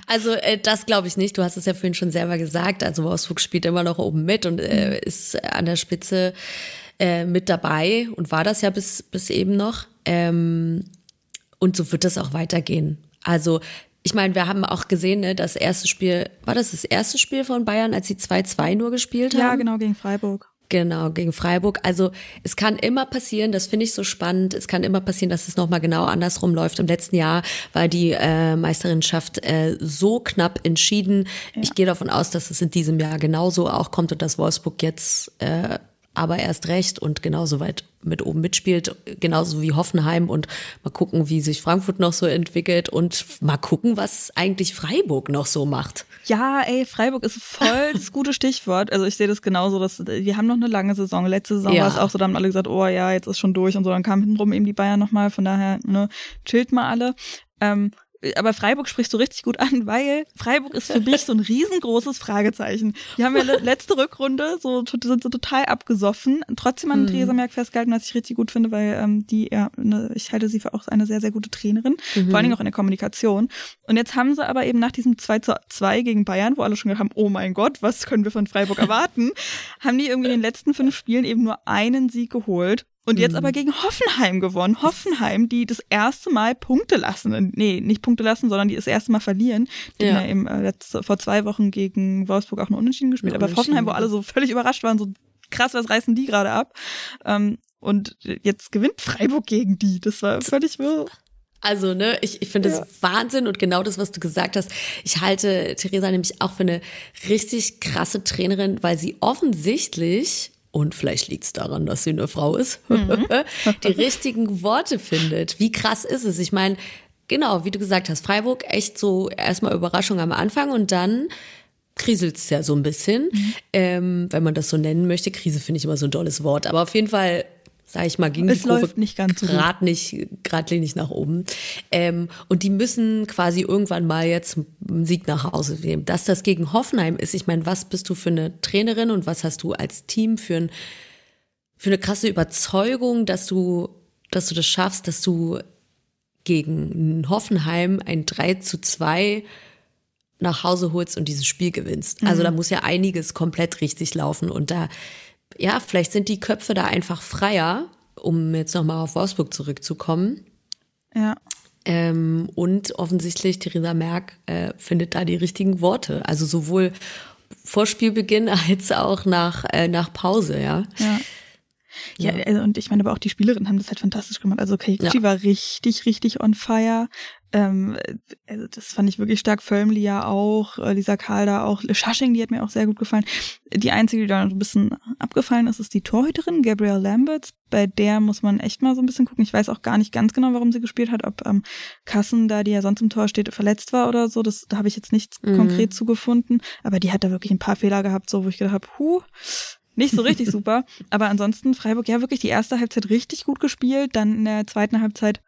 Also äh, das glaube ich nicht. Du hast es ja vorhin schon selber gesagt. Also Wolfsburg spielt immer noch oben mit und äh, ist an der Spitze äh, mit dabei und war das ja bis, bis eben noch. Ähm, und so wird das auch weitergehen. Also ich meine, wir haben auch gesehen, ne, das erste Spiel, war das das erste Spiel von Bayern, als sie 2-2 nur gespielt haben? ja, genau, gegen Freiburg. Genau, gegen Freiburg. Also es kann immer passieren, das finde ich so spannend, es kann immer passieren, dass es nochmal genau andersrum läuft. Im letzten Jahr war die äh, Meisterinschaft äh, so knapp entschieden. Ich gehe davon aus, dass es in diesem Jahr genauso auch kommt und dass Wolfsburg jetzt äh, aber erst recht und genauso weit mit oben mitspielt, genauso wie Hoffenheim und mal gucken, wie sich Frankfurt noch so entwickelt und mal gucken, was eigentlich Freiburg noch so macht. Ja, ey, Freiburg ist voll das <laughs> gute Stichwort. Also ich sehe das genauso, dass wir haben noch eine lange Saison. Letzte Saison Ja. war es auch so, da haben alle gesagt, oh ja, jetzt ist schon durch und so. Dann kamen hintenrum eben die Bayern nochmal. Von daher, ne, chillt mal alle. Ähm, aber Freiburg sprichst du richtig gut an, weil Freiburg ist für mich so ein riesengroßes Fragezeichen. Die haben ja le- letzte Rückrunde so sind so total abgesoffen. Trotzdem an Theresa Merck festgehalten, was ich richtig gut finde, weil ähm, die ja, ne, ich halte sie für auch eine sehr sehr gute Trainerin, vor allen Dingen auch in der Kommunikation. Und jetzt haben sie aber eben nach diesem 2 zu 2 gegen Bayern, wo alle schon gedacht haben, oh mein Gott, was können wir von Freiburg erwarten, haben die irgendwie in den letzten fünf Spielen eben nur einen Sieg geholt. Und jetzt aber gegen Hoffenheim gewonnen. Hoffenheim, die das erste Mal Punkte lassen. Nee, nicht Punkte lassen, sondern die das erste Mal verlieren. Die Ja. haben ja eben äh, letzte, vor zwei Wochen gegen Wolfsburg auch nur Unentschieden gespielt. Nur aber Hoffenheim, wo Unentschieden. alle so völlig überrascht waren, so krass, was reißen die gerade ab? Ähm, und jetzt gewinnt Freiburg gegen die. Das war völlig wirr. Also, ne, ich, ich finde das Ja. Wahnsinn und genau das, was du gesagt hast. Ich halte Theresa nämlich auch für eine richtig krasse Trainerin, weil sie offensichtlich, und vielleicht liegt es daran, dass sie eine Frau ist, <laughs> die richtigen Worte findet. Wie krass ist es? Ich meine, genau, wie du gesagt hast, Freiburg echt so erstmal Überraschung am Anfang und dann kriselt es ja so ein bisschen, ähm, wenn man das so nennen möchte. Krise finde ich immer so ein tolles Wort, aber auf jeden Fall, sage ich mal, ging Es die Kurve läuft nicht ganz so gut. grad nicht, geradlinig nach oben. Ähm, und die müssen quasi irgendwann mal jetzt einen Sieg nach Hause nehmen. Dass das gegen Hoffenheim ist, ich meine, was bist du für eine Trainerin und was hast du als Team für, ein, für eine krasse Überzeugung, dass du, dass du das schaffst, dass du gegen Hoffenheim ein 3 zu 2 nach Hause holst und dieses Spiel gewinnst. Also da muss ja einiges komplett richtig laufen und da, ja, vielleicht sind die Köpfe da einfach freier, um jetzt nochmal auf Wolfsburg zurückzukommen. Ja. Ähm, und offensichtlich, Theresa Merck äh, findet da die richtigen Worte. Also sowohl vor Spielbeginn <laughs> als auch nach, äh, nach Pause, ja. Ja. Ja, also, und ich meine, aber auch die Spielerinnen haben das halt fantastisch gemacht. Also Keiichi Ja. war richtig, richtig on fire. Ähm, also das fand ich wirklich stark. Völmli ja auch, äh, Lisa Karl da auch. Schasching, die hat mir auch sehr gut gefallen. Die einzige, die da noch ein bisschen abgefallen ist, ist die Torhüterin, Gabrielle Lamberts. Bei der muss man echt mal so ein bisschen gucken. Ich weiß auch gar nicht ganz genau, warum sie gespielt hat. Ob ähm, Kassen, da die ja sonst im Tor steht, verletzt war oder so. Das, da habe ich jetzt nichts Mhm. konkret zugefunden. Aber die hat da wirklich ein paar Fehler gehabt, so wo ich gedacht habe, huh, nicht so richtig super. Aber ansonsten Freiburg ja wirklich die erste Halbzeit richtig gut gespielt, dann in der zweiten Halbzeit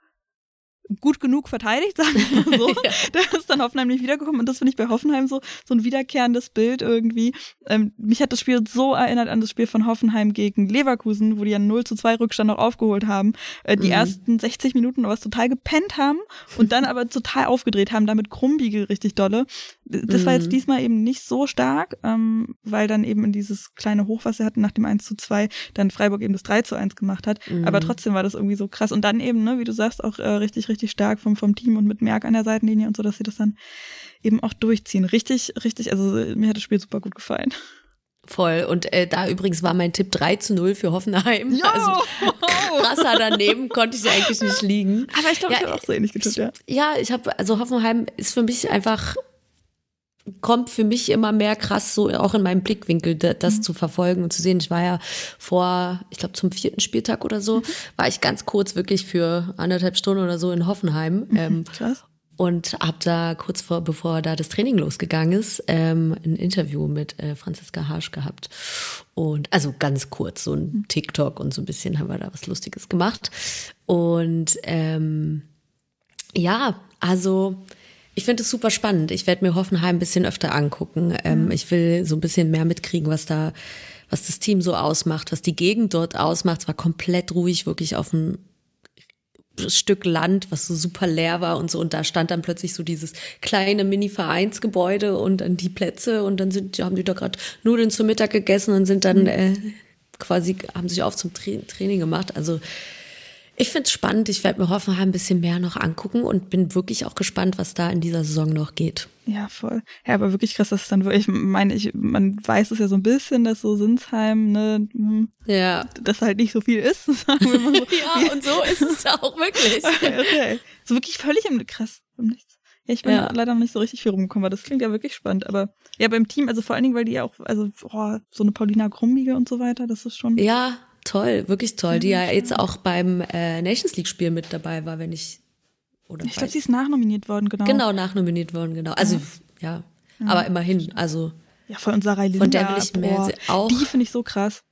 gut genug verteidigt, <laughs> sagen wir mal so. <laughs> Ja. Da ist dann Hoffenheim nicht wiedergekommen und das finde ich bei Hoffenheim so so ein wiederkehrendes Bild irgendwie. Ähm, mich hat das Spiel so erinnert an das Spiel von Hoffenheim gegen Leverkusen, wo die ja 0 zu 2 Rückstand noch aufgeholt haben. Äh, die Mhm. ersten 60 Minuten was total gepennt haben und dann aber total aufgedreht haben, damit Krummbiegel richtig dolle. Das war jetzt Mhm. diesmal eben nicht so stark, ähm, weil dann eben in dieses kleine Hoch, was sie hatten nach dem 1 zu 2, dann Freiburg eben das 3 zu 1 gemacht hat. Mhm. Aber trotzdem war das irgendwie so krass. Und dann eben, ne, wie du sagst, auch äh, richtig, richtig stark vom, vom Team und mit Merck an der Seitenlinie und so, dass sie das dann eben auch durchziehen. Richtig, richtig, also mir hat das Spiel super gut gefallen. Voll. Und äh, da übrigens war mein Tipp 3 zu 0 für Hoffenheim. Jo! Also krasser daneben konnte ich eigentlich nicht liegen. Aber ich glaube, Ja, ich habe auch so ähnlich getippt, ja. Ja, ich habe, also Hoffenheim ist für mich einfach, kommt für mich immer mehr krass so auch in meinem Blickwinkel, da- das zu verfolgen und zu sehen. Ich war ja vor, ich glaube zum vierten Spieltag oder so, war ich ganz kurz wirklich für anderthalb Stunden oder so in Hoffenheim. Ähm, Krass. und habe da kurz vor, bevor da das Training losgegangen ist, ähm, ein Interview mit äh, Franziska Harsch gehabt. Und also ganz kurz, so ein TikTok und so ein bisschen haben wir da was Lustiges gemacht. Und ähm, ja, also ich finde es super spannend. Ich werde mir Hoffenheim ein bisschen öfter angucken. Ähm, Ich will so ein bisschen mehr mitkriegen, was da, was das Team so ausmacht, was die Gegend dort ausmacht. Es war komplett ruhig, wirklich auf dem Stück Land, was so super leer war und so. Und da stand dann plötzlich so dieses kleine Mini-Vereinsgebäude und dann die Plätze und dann sind, haben die da gerade Nudeln zum Mittag gegessen und sind dann äh, quasi, haben sich auf zum Tra Training gemacht. Also ich finde es spannend. Ich werde mir Hoffenheim ein bisschen mehr noch angucken und bin wirklich auch gespannt, was da in dieser Saison noch geht. Ja, voll. Ja, aber wirklich krass, dass es dann wirklich, ich meine, ich, man weiß es ja so ein bisschen, dass so Sinsheim, ne, hm, Ja. dass halt nicht so viel ist, <laughs> sagen wir mal so. <laughs> Ja, und so ist es auch wirklich. <laughs> okay. So wirklich völlig im, krass, im Nichts. Ja, ich bin Ja. leider noch nicht so richtig viel rumgekommen, aber das klingt ja wirklich spannend. Aber ja, beim Team, also vor allen Dingen, weil die ja auch, also oh, so eine Paulina Grummige und so weiter, das ist schon. Ja, toll, wirklich toll. Die ja jetzt auch beim äh, Nations League Spiel mit dabei war, wenn ich oder ich glaube, sie ist nachnominiert worden, genau. genau nachnominiert worden, genau. Also ja, aber immerhin, also Ja, voll und Sarah Linda, Von der will ich mehr auch. Die finde ich so krass.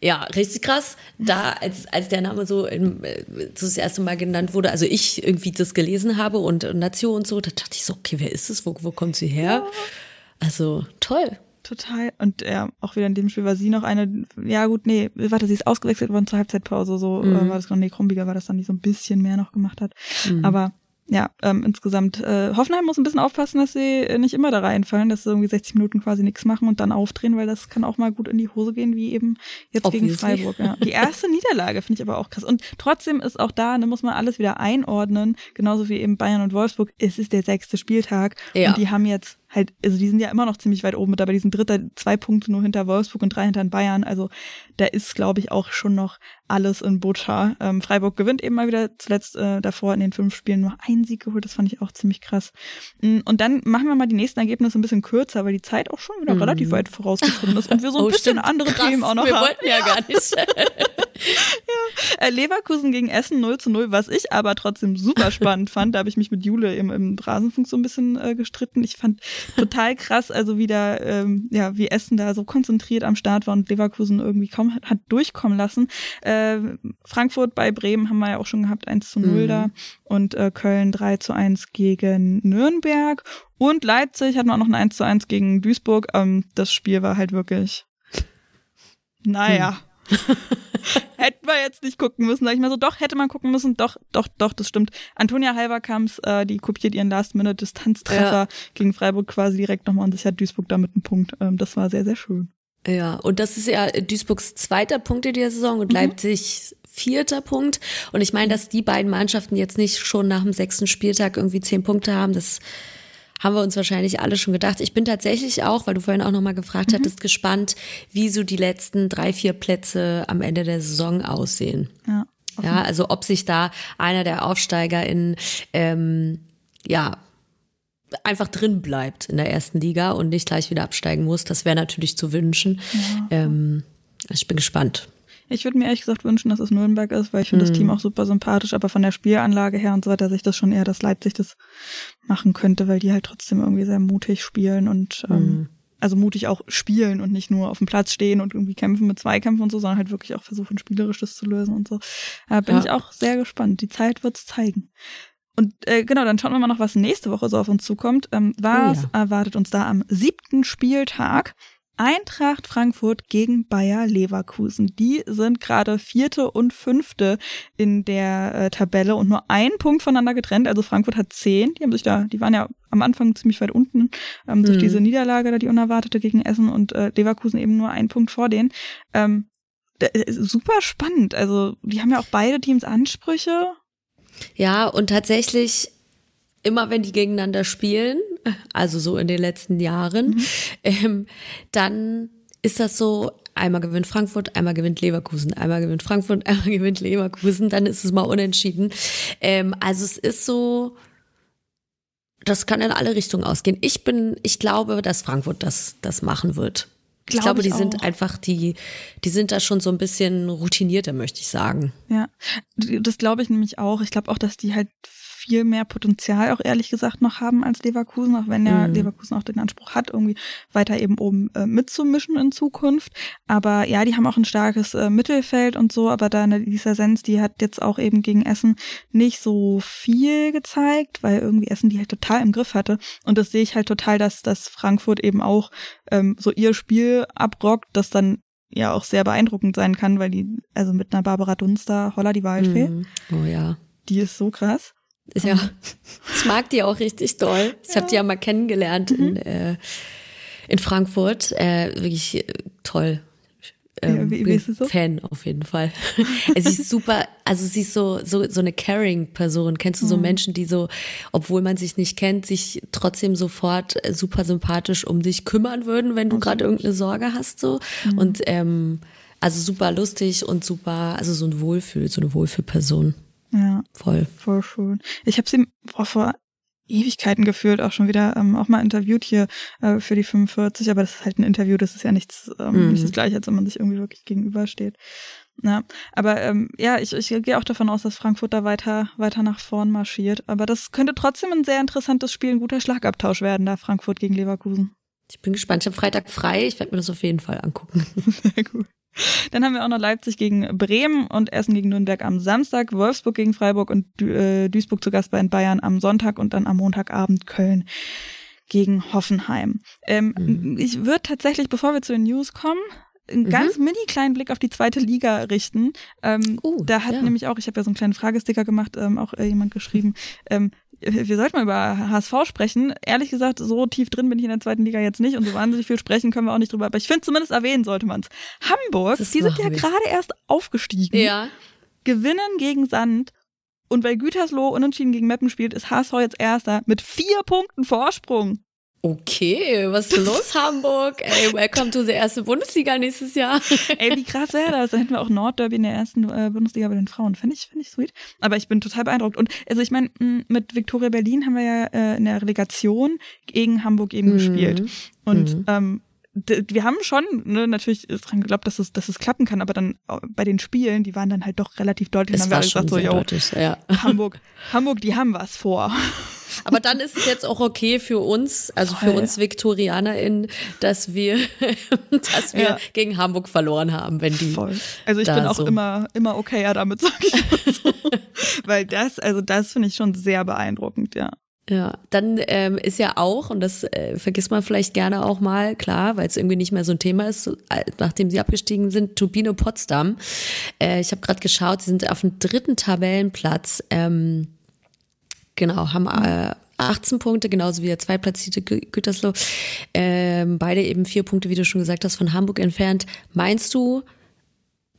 Ja, richtig krass. Da, als, als der Name so im, äh, das erste Mal genannt wurde, also ich irgendwie das gelesen habe und, und Nation und so, da dachte ich so, okay, wer ist das? Wo, wo kommt sie her? Also toll. Total. Und ja, auch wieder in dem Spiel war sie noch eine, ja gut, nee, warte, sie ist ausgewechselt worden zur Halbzeitpause, so Mhm. äh, war das noch, nee, Krumbiger war das dann, die so ein bisschen mehr noch gemacht hat. Aber ja, ähm, insgesamt, äh, Hoffenheim muss ein bisschen aufpassen, dass sie äh, nicht immer da reinfallen, dass sie irgendwie 60 Minuten quasi nichts machen und dann aufdrehen, weil das kann auch mal gut in die Hose gehen, wie eben jetzt gegen Obviously. Freiburg. Ja. Die erste <laughs> Niederlage finde ich aber auch krass. Und trotzdem ist auch da, da muss man alles wieder einordnen, genauso wie eben Bayern und Wolfsburg. Es ist der sechste Spieltag Ja. und die haben jetzt halt, also die sind ja immer noch ziemlich weit oben mit dabei, die sind dritter, zwei Punkte nur hinter Wolfsburg und drei hinter Bayern. Also da ist, glaube ich, auch schon noch alles in Butter. Ähm, Freiburg gewinnt eben mal wieder zuletzt äh, davor in den fünf Spielen nur einen Sieg geholt. Das fand ich auch ziemlich krass. Mm, Und dann machen wir mal die nächsten Ergebnisse ein bisschen kürzer, weil die Zeit auch schon wieder relativ weit vorausgeschritten ist und wir so ein Oh, bisschen stimmt. andere Krass. Themen auch noch Wir haben. wollten ja gar nicht. <laughs> Äh, Leverkusen gegen Essen 0 zu 0, was ich aber trotzdem super spannend fand. Da habe ich mich mit Jule im, im Rasenfunk so ein bisschen äh, gestritten. Ich fand total krass, also wieder, ähm, ja, wie Essen da so konzentriert am Start war und Leverkusen irgendwie kaum hat, hat durchkommen lassen. Äh, Frankfurt bei Bremen haben wir ja auch schon gehabt, 1 zu 0 Mhm. da. Und äh, Köln 3 zu 1 gegen Nürnberg. Und Leipzig hatten wir auch noch ein 1 zu 1 gegen Duisburg. Ähm, das Spiel war halt wirklich, naja. <laughs> Hätten wir jetzt nicht gucken müssen, sag ich mal so. Doch, hätte man gucken müssen. Doch, doch, doch, das stimmt. Antonia Halberkamps, äh, die kopiert ihren Last-Minute-Distanztreffer Ja. gegen Freiburg quasi direkt nochmal und sichert Duisburg damit einen Punkt. Ähm, das war sehr, sehr schön. Ja, und das ist ja Duisburgs zweiter Punkt in der Saison und Leipzig vierter Punkt. Und ich meine, dass die beiden Mannschaften jetzt nicht schon nach dem sechsten Spieltag irgendwie zehn Punkte haben, das haben wir uns wahrscheinlich alle schon gedacht. Ich bin tatsächlich auch, weil du vorhin auch nochmal gefragt hattest, gespannt, wie so die letzten drei, vier Plätze am Ende der Saison aussehen. Ja. Ja, also ob sich da einer der Aufsteiger in ähm, ja einfach drin bleibt in der ersten Liga und nicht gleich wieder absteigen muss, das wäre natürlich zu wünschen. Ähm, ich bin gespannt. Ich würde mir ehrlich gesagt wünschen, dass es Nürnberg ist, weil ich finde das Team auch super sympathisch, aber von der Spielanlage her und so weiter sehe ich das schon eher, dass Leipzig das machen könnte, weil die halt trotzdem irgendwie sehr mutig spielen und ähm, also mutig auch spielen und nicht nur auf dem Platz stehen und irgendwie kämpfen mit Zweikämpfen und so, sondern halt wirklich auch versuchen, spielerisch das zu lösen und so. Da bin Ja. ich auch sehr gespannt. Die Zeit wird's zeigen. Und äh, genau, dann schauen wir mal noch, was nächste Woche so auf uns zukommt. Ähm, was Oh ja. erwartet uns da am siebten Spieltag? Eintracht Frankfurt gegen Bayer Leverkusen. Die sind gerade vierte und fünfte in der äh, Tabelle und nur ein Punkt voneinander getrennt. Also Frankfurt hat zehn. Die haben sich da, die waren ja am Anfang ziemlich weit unten ähm, durch Mhm. diese Niederlage, da die unerwartete gegen Essen und äh, Leverkusen eben nur ein Punkt vor denen. Ähm, ist super spannend. Also die haben ja auch beide Teams Ansprüche. Ja, und tatsächlich, immer wenn die gegeneinander spielen, also so in den letzten Jahren, ähm, dann ist das so, einmal gewinnt Frankfurt, einmal gewinnt Leverkusen, einmal gewinnt Frankfurt, <laughs> einmal gewinnt Leverkusen, dann ist es mal unentschieden. Ähm, also es ist so, das kann in alle Richtungen ausgehen. Ich bin, ich glaube, dass Frankfurt das, das machen wird. Ich Glaub glaube, ich die sind auch. einfach, die, die sind da schon so ein bisschen routinierter, möchte ich sagen. Ja, das glaube ich nämlich auch. Ich glaube auch, dass die halt viel mehr Potenzial auch ehrlich gesagt noch haben als Leverkusen, auch wenn ja Mhm. Leverkusen auch den Anspruch hat, irgendwie weiter eben oben äh, mitzumischen in Zukunft. Aber ja, die haben auch ein starkes äh, Mittelfeld und so, aber da eine Lisa Sens, die hat jetzt auch eben gegen Essen nicht so viel gezeigt, weil irgendwie Essen die halt total im Griff hatte. Und das sehe ich halt total, dass, dass Frankfurt eben auch ähm, so ihr Spiel abrockt, das dann ja auch sehr beeindruckend sein kann, weil die, also mit einer Barbara Dunster, Holla die Waldfee, Mhm. Oh ja. die ist so krass. Ja, ich mag die auch richtig doll. Ich habe die ja mal kennengelernt in, äh, in Frankfurt. Äh, wirklich äh, toll. Ähm, Ja, wie- wie so? Fan auf jeden Fall. <laughs> sie ist super, also sie ist so, so, so eine caring-Person. Kennst du Mhm. so Menschen, die so, obwohl man sich nicht kennt, sich trotzdem sofort äh, super sympathisch um dich kümmern würden, wenn du gerade irgendeine Sorge hast, so. Mhm. Und ähm, also super lustig und super, also so ein Wohlfühl, so eine Wohlfühlperson. Ja, Voll. voll schön. Ich habe sie vor Ewigkeiten gefühlt auch schon wieder ähm, auch mal interviewt hier äh, für die 45, aber das ist halt ein Interview, das ist ja nichts, ähm, Mhm. nicht das gleiche, als wenn man sich irgendwie wirklich gegenübersteht. Ja, aber ähm, ja, ich, ich gehe auch davon aus, dass Frankfurt da weiter, weiter nach vorn marschiert. Aber das könnte trotzdem ein sehr interessantes Spiel, ein guter Schlagabtausch werden, da Frankfurt gegen Leverkusen. Ich bin gespannt. Ich habe Freitag frei. Ich werde mir das auf jeden Fall angucken. <laughs> Sehr gut. Dann haben wir auch noch Leipzig gegen Bremen und Essen gegen Nürnberg am Samstag, Wolfsburg gegen Freiburg und äh, Duisburg zu Gast bei den Bayern am Sonntag und dann am Montagabend Köln gegen Hoffenheim. Ähm, Mhm. Ich würde tatsächlich, bevor wir zu den News kommen, einen ganz mini kleinen Blick auf die zweite Liga richten. Ähm, Oh, da hat ja. nämlich auch, ich habe ja so einen kleinen Fragesticker gemacht, ähm, auch äh, jemand geschrieben, ähm, wir sollten mal über HSV sprechen. Ehrlich gesagt, so tief drin bin ich in der zweiten Liga jetzt nicht und so wahnsinnig viel sprechen können wir auch nicht drüber. Aber ich finde zumindest erwähnen sollte man es. Hamburg, die sind ja gerade erst aufgestiegen, Ja. gewinnen gegen Sand und weil Gütersloh unentschieden gegen Meppen spielt, ist HSV jetzt Erster mit vier Punkten Vorsprung. Okay, was ist <laughs> los, Hamburg? Ey, welcome to the erste Bundesliga nächstes Jahr. <laughs> Ey, wie krass wäre das? Dann hätten wir auch Nordderby in der ersten äh, Bundesliga bei den Frauen. Finde ich, finde ich sweet. Aber ich bin total beeindruckt. Und also ich meine, mit Viktoria Berlin haben wir ja äh, in der Relegation gegen Hamburg eben gespielt. Und Mhm. ähm, wir haben schon ne, natürlich dran geglaubt, dass es, dass es klappen kann, aber dann bei den Spielen, die waren dann halt doch relativ deutlich. Es dann haben wir schon alle gesagt, deutlich, ja. so, Hamburg, Hamburg, die haben was vor. <laughs> Aber dann ist es jetzt auch okay für uns, also für Voll. uns ViktorianerInnen, dass wir, <laughs> dass wir Ja. gegen Hamburg verloren haben, wenn die. Voll. Also ich bin auch so. immer, immer okayer damit, sag ich mal so. <laughs> Weil das, also das finde ich schon sehr beeindruckend, ja. Ja, dann ähm, ist ja auch, und das äh, vergisst man vielleicht gerne auch mal, klar, weil es irgendwie nicht mehr so ein Thema ist, äh, nachdem sie abgestiegen sind, Turbine Potsdam. Äh, ich habe gerade geschaut, sie sind auf dem dritten Tabellenplatz. Ähm, genau, haben äh, 18 Punkte, genauso wie der zweitplatzierte Gü Gütersloh. Ähm, beide eben vier Punkte, wie du schon gesagt hast, von Hamburg entfernt. Meinst du,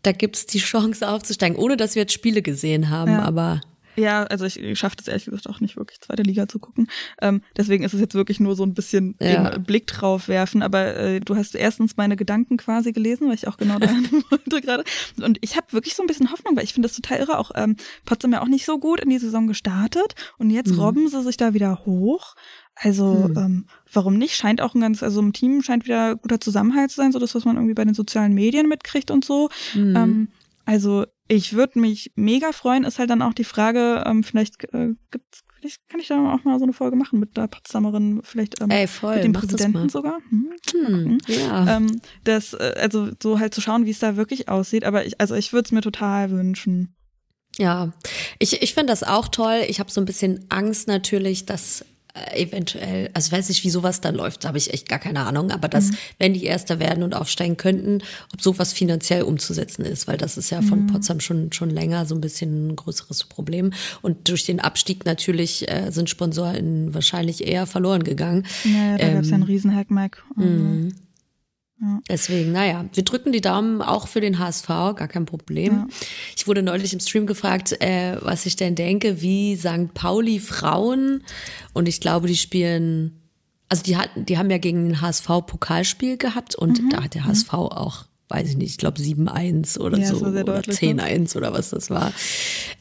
da gibt's die Chance aufzusteigen, ohne dass wir jetzt Spiele gesehen haben, Ja. aber Ja, also ich, ich schaffe das ehrlich gesagt auch nicht wirklich, zweite Liga zu gucken. Ähm, deswegen ist es jetzt wirklich nur so ein bisschen Ja. Blick drauf werfen. Aber äh, du hast erstens meine Gedanken quasi gelesen, weil ich auch genau da <laughs> wollte gerade. Und ich habe wirklich so ein bisschen Hoffnung, weil ich finde das total irre. Auch ähm, Potsdam ja auch nicht so gut in die Saison gestartet und jetzt Mhm. robben sie sich da wieder hoch. Also Hm. ähm, warum nicht? Scheint auch ein ganz, also im Team scheint wieder guter Zusammenhalt zu sein, so das, was man irgendwie bei den sozialen Medien mitkriegt und so. Mhm. Ähm, also ich würde mich mega freuen, ist halt dann auch die Frage, ähm, vielleicht äh, gibt's, vielleicht kann ich da auch mal so eine Folge machen mit der Potsdamerin, vielleicht ähm, ey, voll, mit dem Präsidenten sogar. Hm. Hm, ja. Ähm, das, äh, also so halt zu schauen, wie es da wirklich aussieht. Aber ich, also ich würde es mir total wünschen. Ja, ich, ich finde das auch toll. Ich habe so ein bisschen Angst natürlich, dass eventuell, also weiß nicht, wie sowas dann läuft, da habe ich echt gar keine Ahnung, aber dass, wenn die Erster werden und aufsteigen könnten, ob sowas finanziell umzusetzen ist, weil das ist ja von Potsdam schon, schon länger so ein bisschen ein größeres Problem. Und durch den Abstieg natürlich äh, sind Sponsoren wahrscheinlich eher verloren gegangen. Ja, da gab's ja einen riesen Hackmack. Mhm. Deswegen, naja, wir drücken die Daumen auch für den HSV, gar kein Problem. Ja. Ich wurde neulich im Stream gefragt, äh, was ich denn denke, wie St. Pauli Frauen und ich glaube, die spielen also die hatten, die haben ja gegen den HSV Pokalspiel gehabt und Mhm. da hat der HSV auch, weiß ich nicht, ich glaube 7-1 oder Ja, so oder deutlich, ne? 10-1 oder was das war,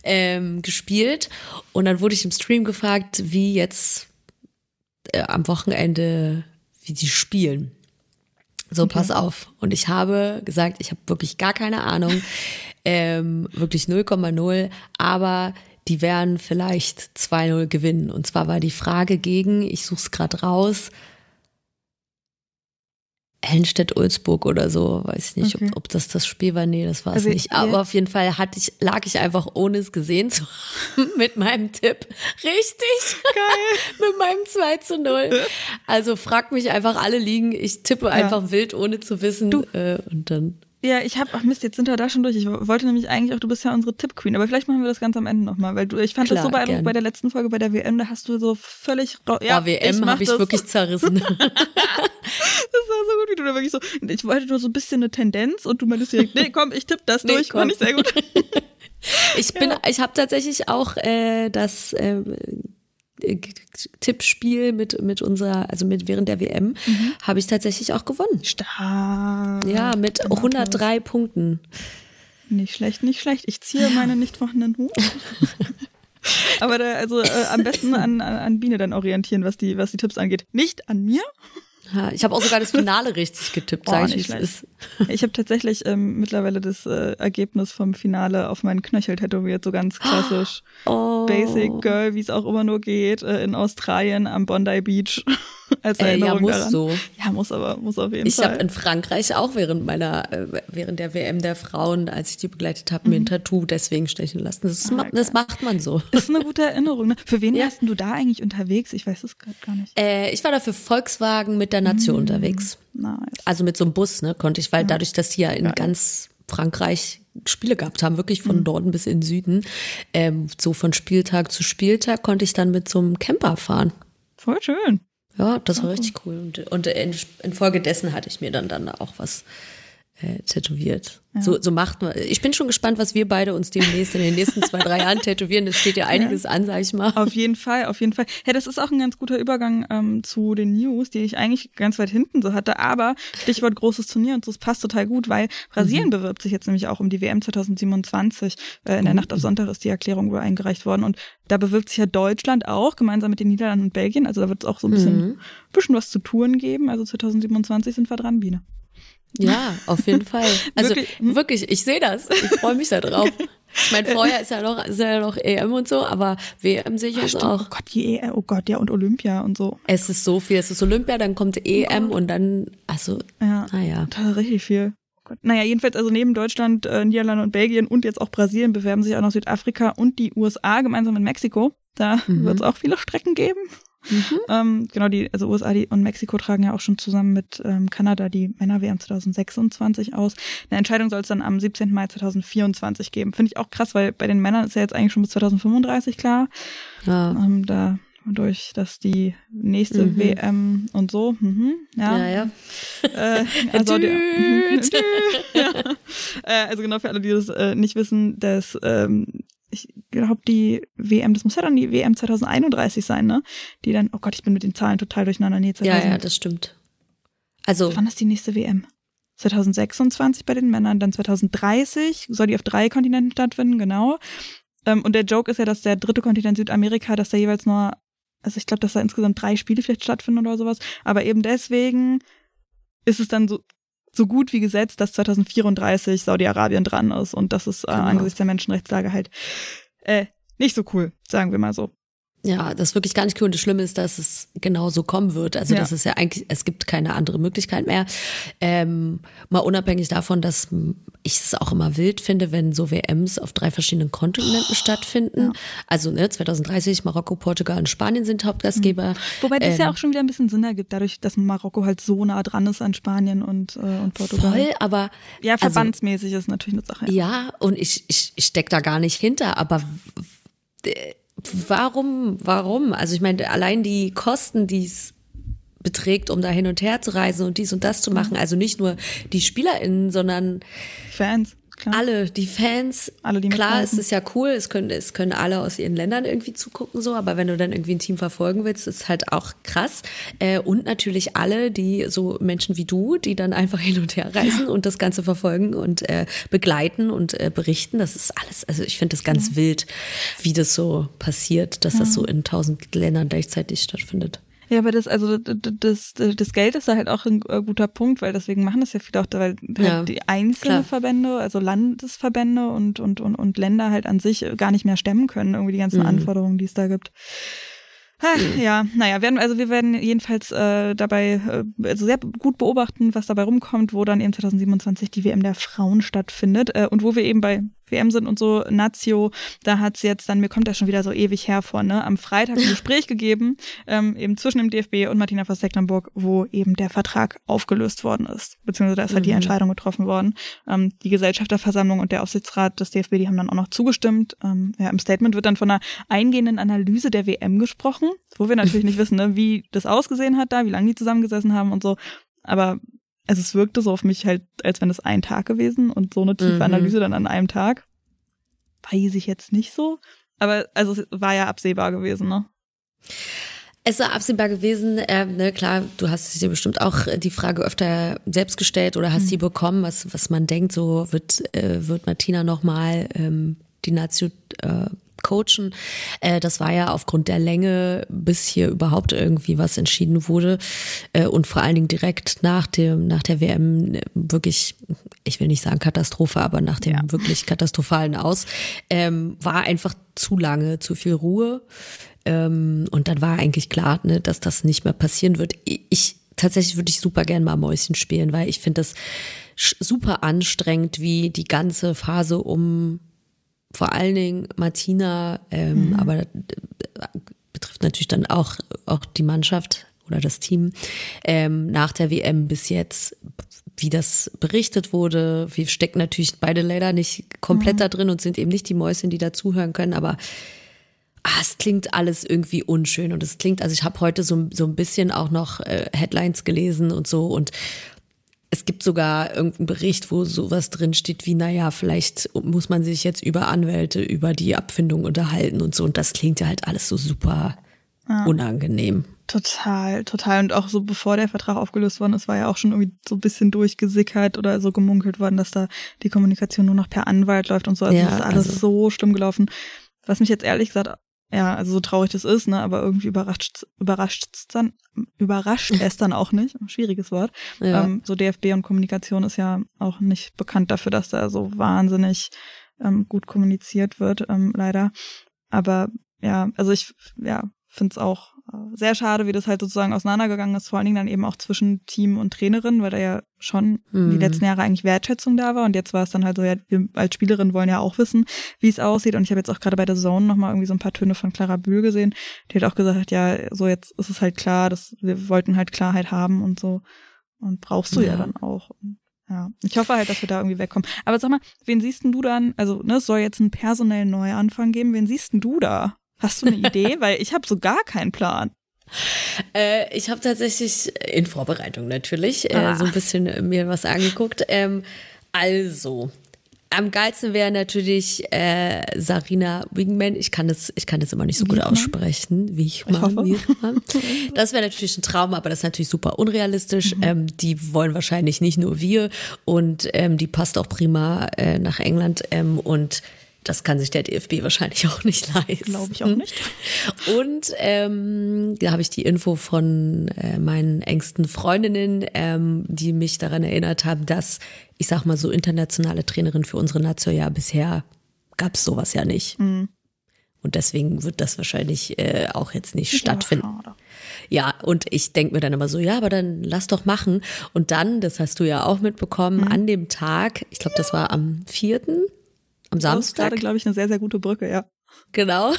ähm, gespielt. Und dann wurde ich im Stream gefragt, wie jetzt äh, am Wochenende, wie die spielen. So, pass auf. Und ich habe gesagt, ich habe wirklich gar keine Ahnung, <laughs> ähm, wirklich 0,0, aber die werden vielleicht 2-0 gewinnen. Und zwar war die Frage gegen, ich suche es gerade raus, Hellenstedt-Ulzburg oder so, weiß ich nicht, Okay. ob, ob das das Spiel war. Nee, das war es Also, nicht. ja. Aber auf jeden Fall hatte ich, lag ich einfach, ohne es gesehen zu haben, <laughs> mit meinem Tipp. Richtig. Geil. <laughs> mit meinem 2 zu 0. Also frag mich einfach alle liegen. Ich tippe einfach wild, ohne zu wissen. Du- Äh, und dann. Ja, ich habe, ach Mist, jetzt sind wir da schon durch. Ich wollte nämlich eigentlich auch, du bist ja unsere Tipp-Queen, aber vielleicht machen wir das ganz am Ende nochmal, weil du, ich fand das Klar, so beeindruckend bei der letzten Folge bei der WM, da hast du so völlig, ja, Ja, WM habe ich das. wirklich zerrissen. <laughs> <laughs> Das war so gut, wie du da wirklich so, ich wollte nur so ein bisschen eine Tendenz und du meintest direkt, nee, komm, ich tippe das Nee, durch, komm. fand ich sehr gut. <laughs> Ich bin, ich habe tatsächlich auch äh, das äh, Tippspiel mit mit unserer, also mit während der WM, habe ich tatsächlich auch gewonnen. Stark. Ja, mit 103 Punkten. Nicht schlecht, nicht schlecht. Ich ziehe meine nicht vorhandenen Hut. <laughs> Aber da, also äh, am besten an, an, an Biene dann orientieren, was die, was die Tipps angeht. Nicht an mir. Ja, ich habe auch sogar das Finale <laughs> richtig getippt, Oh, sag ich, ist. Ich habe tatsächlich ähm, mittlerweile das äh, Ergebnis vom Finale auf meinen Knöchel tätowiert, so ganz klassisch. <gasps> Oh. Basic Girl, wie es auch immer nur geht, äh, in Australien am Bondi Beach. <laughs> Als ja, Erinnerung muss daran. so. Ja, muss aber, muss auf jeden Ich habe Fall. in Frankreich auch während meiner, äh, während der WM der Frauen, als ich die begleitet habe, mir ein Tattoo deswegen stechen lassen. Das, ma das macht man so. ist eine gute Erinnerung. Ne? Für wen <laughs> Ja. warst denn du da eigentlich unterwegs? Ich weiß es gerade gar nicht. Äh, ich war da für Volkswagen mit der Nation unterwegs. Nice. Also mit so einem Bus, ne, konnte ich, weil dadurch, dass ja in ganz Frankreich Spiele gehabt haben, wirklich von Norden bis in den Süden, ähm, so von Spieltag zu Spieltag konnte ich dann mit so einem Camper fahren. Voll schön. Ja, das war richtig cool. Und, und in, infolgedessen hatte ich mir dann, dann auch was äh, tätowiert. So, so macht man. Ich bin schon gespannt, was wir beide uns demnächst in den nächsten zwei, drei Jahren tätowieren. Es steht ja einiges an, sag ich mal. Auf jeden Fall, auf jeden Fall. Ja, das ist auch ein ganz guter Übergang ähm, zu den News, die ich eigentlich ganz weit hinten so hatte. Aber Stichwort großes Turnier und so, es passt total gut, weil Brasilien bewirbt sich jetzt nämlich auch um die WM 2027. Äh, in der Nacht auf Sonntag ist die Erklärung wohl eingereicht worden. Und da bewirbt sich ja Deutschland auch, gemeinsam mit den Niederlanden und Belgien. Also da wird es auch so ein bisschen, bisschen was zu tun geben. Also 2027 sind wir dran, Biene. Ja, auf jeden Fall. <laughs> Also Wirklich? Hm? wirklich, ich sehe das. Ich freue mich da drauf. Ich meine, <laughs> vorher ist ja noch, ist ja noch EM und so, aber WM sehe ich jetzt Oh auch. Gott, die EM, oh Gott, ja, und Olympia und so. Es ist so viel. Es ist Olympia, dann kommt EM und dann, also, Ja. naja. Da richtig viel. Oh Gott. Naja, jedenfalls also neben Deutschland, äh, Niederlande und Belgien und jetzt auch Brasilien bewerben sich auch noch Südafrika und die USA gemeinsam mit Mexiko. Da wird es auch viele Strecken geben. Ähm, genau, die, also USA die, und Mexiko tragen ja auch schon zusammen mit ähm, Kanada die Männer-WM 2026 aus. Eine Entscheidung soll es dann am 17. Mai 2024 geben. Finde ich auch krass, weil bei den Männern ist ja jetzt eigentlich schon bis 2035 klar. Ja. Ähm, da durch, dass die nächste WM und so, mhm, ja, Ja, ja. äh, <laughs> also, die, <laughs> ja. äh, also genau für alle, die das äh, nicht wissen, dass ähm, ich glaube die WM, das muss ja dann die WM 2031 sein, ne? Die dann, oh Gott, ich bin mit den Zahlen total durcheinander. Nee, 2000, Ja, ja, das stimmt. Also, wann ist die nächste WM? 2026 bei den Männern, dann 2030 soll die auf drei Kontinenten stattfinden, genau. Ähm, und der Joke ist ja, dass der dritte Kontinent Südamerika, dass da jeweils nur, also ich glaube, dass da insgesamt drei Spiele vielleicht stattfinden oder sowas. Aber eben deswegen ist es dann so, so gut wie gesetzt, dass 2034 Saudi-Arabien dran ist. Und das ist äh, Genau. angesichts der Menschenrechtslage halt äh, nicht so cool, sagen wir mal so. Ja, das ist wirklich gar nicht cool. Und das Schlimme ist, dass es genau so kommen wird. Also, Ja. das ist ja eigentlich, es gibt keine andere Möglichkeit mehr. Ähm, mal unabhängig davon, dass ich es auch immer wild finde, wenn so WMs auf drei verschiedenen Kontinenten stattfinden. Also, ne, 2030 Marokko, Portugal und Spanien sind Hauptgastgeber. Wobei das ja Ähm, auch schon wieder ein bisschen Sinn ergibt, dadurch, dass Marokko halt so nah dran ist an Spanien und, äh, und Portugal. Voll, aber Ja, also, verbandsmäßig ist natürlich eine Sache. Ja, und ich, ich, ich steck da gar nicht hinter, aber äh, warum, warum? Also ich meine, allein die Kosten, die es beträgt, um da hin und her zu reisen und dies und das zu machen, also nicht nur die SpielerInnen, sondern Fans. Klar. Alle, die Fans, Alle, die klar, es ist ja cool, es können, es können alle aus ihren Ländern irgendwie zugucken, so, aber wenn du dann irgendwie ein Team verfolgen willst, ist halt auch krass. Äh, und natürlich alle, die so Menschen wie du, die dann einfach hin und her reisen und das Ganze verfolgen und äh, begleiten und äh, berichten. Das ist alles, also ich finde das ganz wild, wie das so passiert, dass das so in tausend Ländern gleichzeitig stattfindet. Ja, aber das, also das, das Geld ist da halt auch ein äh, guter Punkt, weil deswegen machen das ja viele auch, weil halt Ja, die einzelnen. Verbände, also Landesverbände und, und, und, und Länder halt an sich gar nicht mehr stemmen können, irgendwie die ganzen Mhm. Anforderungen, die es da gibt. Ach, ja, naja, werden, also wir werden jedenfalls äh, dabei äh, also sehr gut beobachten, was dabei rumkommt, wo dann eben 2027 die WM der Frauen stattfindet äh, und wo wir eben bei WM sind und so, Nazio, da hat's jetzt dann, mir kommt das schon wieder so ewig her ne, am Freitag ein <laughs> Gespräch gegeben, ähm, eben zwischen dem DFB und Martina Voss-Tecklenburg, wo eben der Vertrag aufgelöst worden ist, beziehungsweise da ist halt die Mhm. Entscheidung getroffen worden. Ähm, die Gesellschafterversammlung und der Aufsichtsrat des DFB, die haben dann auch noch zugestimmt. Ähm, ja, Im Statement wird dann von einer eingehenden Analyse der WM gesprochen, wo wir natürlich <laughs> nicht wissen, ne, wie das ausgesehen hat da, wie lange die zusammengesessen haben und so. Aber also es wirkte so auf mich halt, als wenn es ein Tag gewesen und so eine tiefe Mhm. Analyse dann an einem Tag. Weiß ich jetzt nicht so. Aber also es war ja absehbar gewesen, ne? Es war absehbar gewesen, äh, ne, klar, du hast dir bestimmt auch äh, die Frage öfter selbst gestellt oder hast Mhm. sie bekommen, was, was man denkt, so wird, äh, wird Martina nochmal ähm, die Nazio äh, coachen. Äh, das war ja aufgrund der Länge, bis hier überhaupt irgendwie was entschieden wurde äh, und vor allen Dingen direkt nach dem nach der WM äh, wirklich, ich will nicht sagen Katastrophe, aber nach dem Ja. wirklich katastrophalen Aus ähm, war einfach zu lange, zu viel Ruhe. Ähm, und dann war eigentlich klar, ne, dass das nicht mehr passieren wird. Ich tatsächlich würde ich super gern mal Mäuschen spielen, weil ich finde das super anstrengend, wie die ganze Phase um vor allen Dingen Martina, ähm, aber äh, betrifft natürlich dann auch, auch die Mannschaft oder das Team ähm, nach der WM bis jetzt, wie das berichtet wurde. Wir stecken natürlich beide leider nicht komplett da drin und sind eben nicht die Mäuschen, die da zuhören können, aber ah, es klingt alles irgendwie unschön und es klingt, also ich habe heute so, so ein bisschen auch noch äh, Headlines gelesen und so und es gibt sogar irgendeinen Bericht, wo sowas drin steht wie, naja, vielleicht muss man sich jetzt über Anwälte, über die Abfindung unterhalten und so. Und das klingt ja halt alles so super unangenehm. Total, total. Und auch so bevor der Vertrag aufgelöst worden ist, war ja auch schon irgendwie so ein bisschen durchgesickert oder so gemunkelt worden, dass da die Kommunikation nur noch per Anwalt läuft und so. Also Ja, das ist alles also- so schlimm gelaufen. Was mich jetzt ehrlich gesagt, ja, also so traurig das ist, ne, aber irgendwie überrascht, überrascht's dann, überrascht es dann auch nicht. <laughs> Schwieriges Wort. Ja. Ähm, so DFB und Kommunikation ist ja auch nicht bekannt dafür, dass da so wahnsinnig ähm, gut kommuniziert wird, ähm, leider. Aber ja, also ich ja, finde es auch sehr schade, wie das halt sozusagen auseinandergegangen ist, vor allen Dingen dann eben auch zwischen Team und Trainerin, weil da ja schon die Mhm. letzten Jahre eigentlich Wertschätzung da war und jetzt war es dann halt so, ja, wir als Spielerin wollen ja auch wissen, wie es aussieht und ich habe jetzt auch gerade bei der Zone nochmal irgendwie so ein paar Töne von Clara Bühl gesehen, die hat auch gesagt, ja, so jetzt ist es halt klar, dass wir wollten halt Klarheit haben und so und brauchst du ja, Ja. dann auch. Ja, ich hoffe halt, dass wir da irgendwie wegkommen. Aber sag mal, wen siehst denn du dann, also ne, es soll jetzt einen personellen Neuanfang geben, wen siehst denn du da? Hast du eine Idee? Weil ich habe so gar keinen Plan. Äh, ich habe tatsächlich in Vorbereitung natürlich äh, Ah. so ein bisschen äh, mir was angeguckt. Ähm, also, am geilsten wäre natürlich äh, Sarina Wingman. Ich kann das, ich kann das immer nicht so gut aussprechen. Wiegmann, hoffe. Wiegmann. <laughs> Das wäre natürlich ein Traum, aber das ist natürlich super unrealistisch. Mhm. Ähm, die wollen wahrscheinlich nicht nur wir und ähm, die passt auch prima äh, nach England ähm, und das kann sich der DFB wahrscheinlich <laughs> auch nicht leisten. Glaube ich auch nicht. Und ähm, da habe ich die Info von äh, meinen engsten Freundinnen, ähm, die mich daran erinnert haben, dass, ich sag mal so, internationale Trainerin für unsere Nation ja bisher gab es sowas ja nicht. Mhm. Und deswegen wird das wahrscheinlich äh, auch jetzt nicht Ja, stattfinden. Ja, und ich denk mir dann immer so, ja, aber dann lass doch machen. Und dann, das hast du ja auch mitbekommen, Mhm. an dem Tag, ich glaube, das war am vierten, am Samstag, gerade, glaube ich, eine sehr, sehr gute Brücke, ja. genau,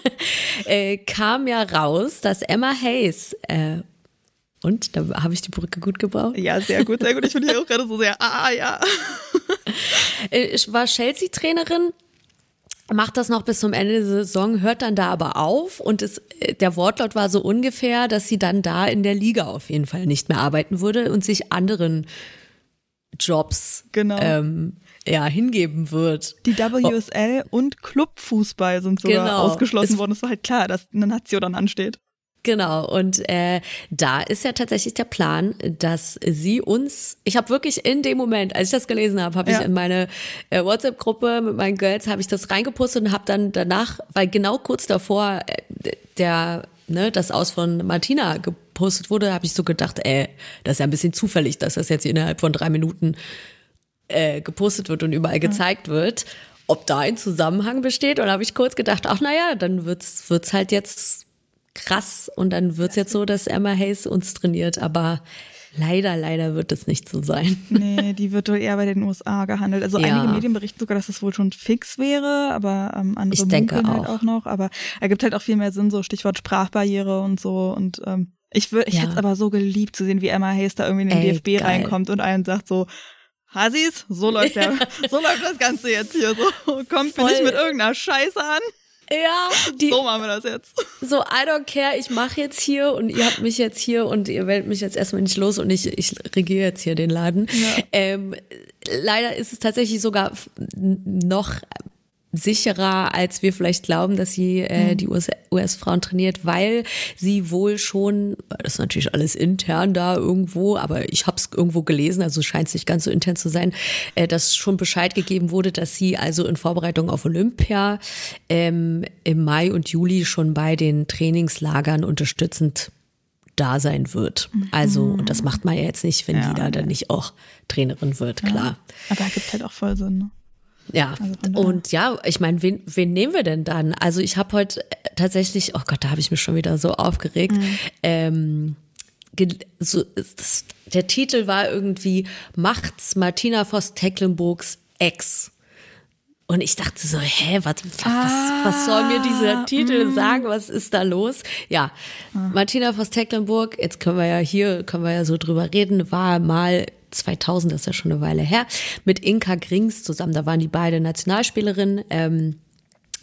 <laughs> äh, kam ja raus, dass Emma Hayes, äh, und da habe ich die Brücke gut gebaut, Ja, sehr gut, sehr gut. Ich finde hier auch gerade so sehr, ah, ja. <laughs> äh, ich war Chelsea-Trainerin, macht das noch bis zum Ende der Saison, hört dann da aber auf und es, äh, der Wortlaut war so ungefähr, dass sie dann da in der Liga auf jeden Fall nicht mehr arbeiten würde und sich anderen Jobs Genau. ähm, ja, hingeben wird. Die WSL oh. und Clubfußball sind sogar genau. ausgeschlossen es worden. Es war halt klar, dass eine Nation dann ansteht. Genau, und äh, da ist ja tatsächlich der Plan, dass sie uns, ich habe wirklich in dem Moment, als ich das gelesen habe, habe ja. ich in meine äh, WhatsApp-Gruppe mit meinen Girls, habe ich das reingepostet und habe dann danach, weil genau kurz davor äh, der, ne, das Aus von Martina gepostet wurde, habe ich so gedacht, ey, das ist ja ein bisschen zufällig, dass das jetzt innerhalb von drei Minuten äh, gepostet wird und überall gezeigt ja. wird. Ob da ein Zusammenhang besteht, oder habe ich kurz gedacht, ach naja, dann wird's wird's halt jetzt krass und dann wird's jetzt so, dass Emma Hayes uns trainiert, aber leider, leider wird es nicht so sein. <laughs> Nee, die wird wohl eher bei den USA gehandelt. Also ja. einige Medien berichten sogar, dass es wohl schon fix wäre, aber ähm, andere ich denke halt auch. auch noch. Aber er gibt halt auch viel mehr Sinn, so Stichwort Sprachbarriere und so und ähm, ich würde, ich ja. hätte es aber so geliebt zu sehen, wie Emma Hayes da irgendwie in den Ey, DFB geil. reinkommt und einen sagt so, Hasis, so läuft der, <laughs> so läuft das Ganze jetzt hier. So kommt mir nicht mit irgendeiner Scheiße an. Ja, die, so machen wir das jetzt. So, I don't care, ich mache jetzt hier und ihr habt mich jetzt hier und ihr wählt mich jetzt erstmal nicht los und ich, ich regiere jetzt hier den Laden. Ja. Ähm, leider ist es tatsächlich sogar noch sicherer, als wir vielleicht glauben, dass sie äh, mhm. die US-Frauen US trainiert, weil sie wohl schon, das ist natürlich alles intern da irgendwo, aber ich habe es irgendwo gelesen, also scheint es nicht ganz so intern zu sein, äh, dass schon Bescheid gegeben wurde, dass sie also in Vorbereitung auf Olympia ähm, im Mai und Juli schon bei den Trainingslagern unterstützend da sein wird. Mhm. Also, und das macht man ja jetzt nicht, wenn ja, die da dann nicht auch Trainerin wird, klar. Ja, aber gibt halt auch voll Sinn. Ne? Ja, also und ja, ich meine, wen, wen nehmen wir denn dann? Also ich habe heute äh, tatsächlich, oh Gott, da habe ich mich schon wieder so aufgeregt. Mhm. Ähm, so, das, der Titel war irgendwie Macht's Martina Voss Tecklenburgs Ex. Und ich dachte so, hä, was, ah, was, was soll mir dieser Titel mm. sagen? Was ist da los? Ja, ah. Martina Voss Tecklenburg, jetzt können wir ja hier, können wir ja so drüber reden, war mal 2000, das ist ja schon eine Weile her, mit Inka Grings zusammen. Da waren die beide Nationalspielerinnen ähm,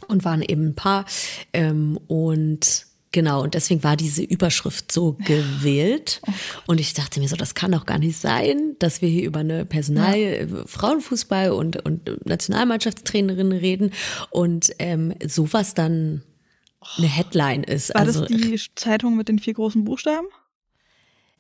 und waren eben ein Paar. Ähm, und Genau, und deswegen war diese Überschrift so gewählt. Oh und ich dachte mir so, das kann doch gar nicht sein, dass wir hier über eine Personal ja. Frauenfußball und, und Nationalmannschaftstrainerin reden und ähm, sowas dann eine Headline ist. War also, das die Zeitung mit den vier großen Buchstaben?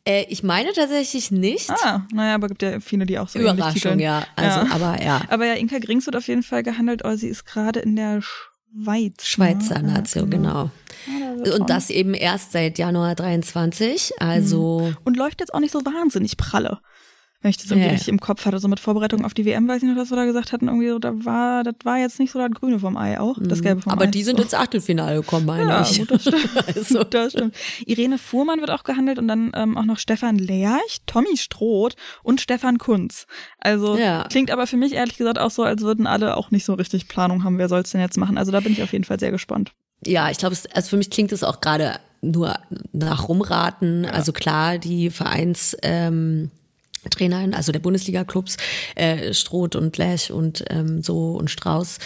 Äh, ich meine tatsächlich nicht. Ah, naja, aber gibt ja viele, die auch so Überraschung, ja. Also, ja. aber ja. Aber ja, Inka Grings wird auf jeden Fall gehandelt, aber sie ist gerade in der Schweiz. Schweizer ne? Nation, genau. genau. Ja, und das eben erst seit Januar 23, also. Mhm. Und läuft jetzt auch nicht so wahnsinnig pralle wenn ich das irgendwie ja. richtig im Kopf hatte, so mit Vorbereitung auf die WM, weiß ich noch, was wir da gesagt hatten, irgendwie so, da war, das war jetzt nicht so das Grüne vom Ei auch, das mhm. Gelbe vom Aber Ei. Aber die sind ins Achtelfinale gekommen, meine ja, ich. Gut, das stimmt. <laughs> also. <laughs> das stimmt. Irene Fuhrmann wird auch gehandelt und dann ähm, auch noch Stefan Lerch, Tommy Stroth und Stefan Kunz. Also ja. klingt aber für mich ehrlich gesagt auch so, als würden alle auch nicht so richtig Planung haben, wer soll es denn jetzt machen. Also da bin ich auf jeden Fall sehr gespannt. Ja, ich glaube, also für mich klingt es auch gerade nur nach Rumraten. Ja. Also klar, die Vereins ähm, Trainerin, also der Bundesliga-Clubs, äh, Stroth und Lech und ähm, so und Strauß.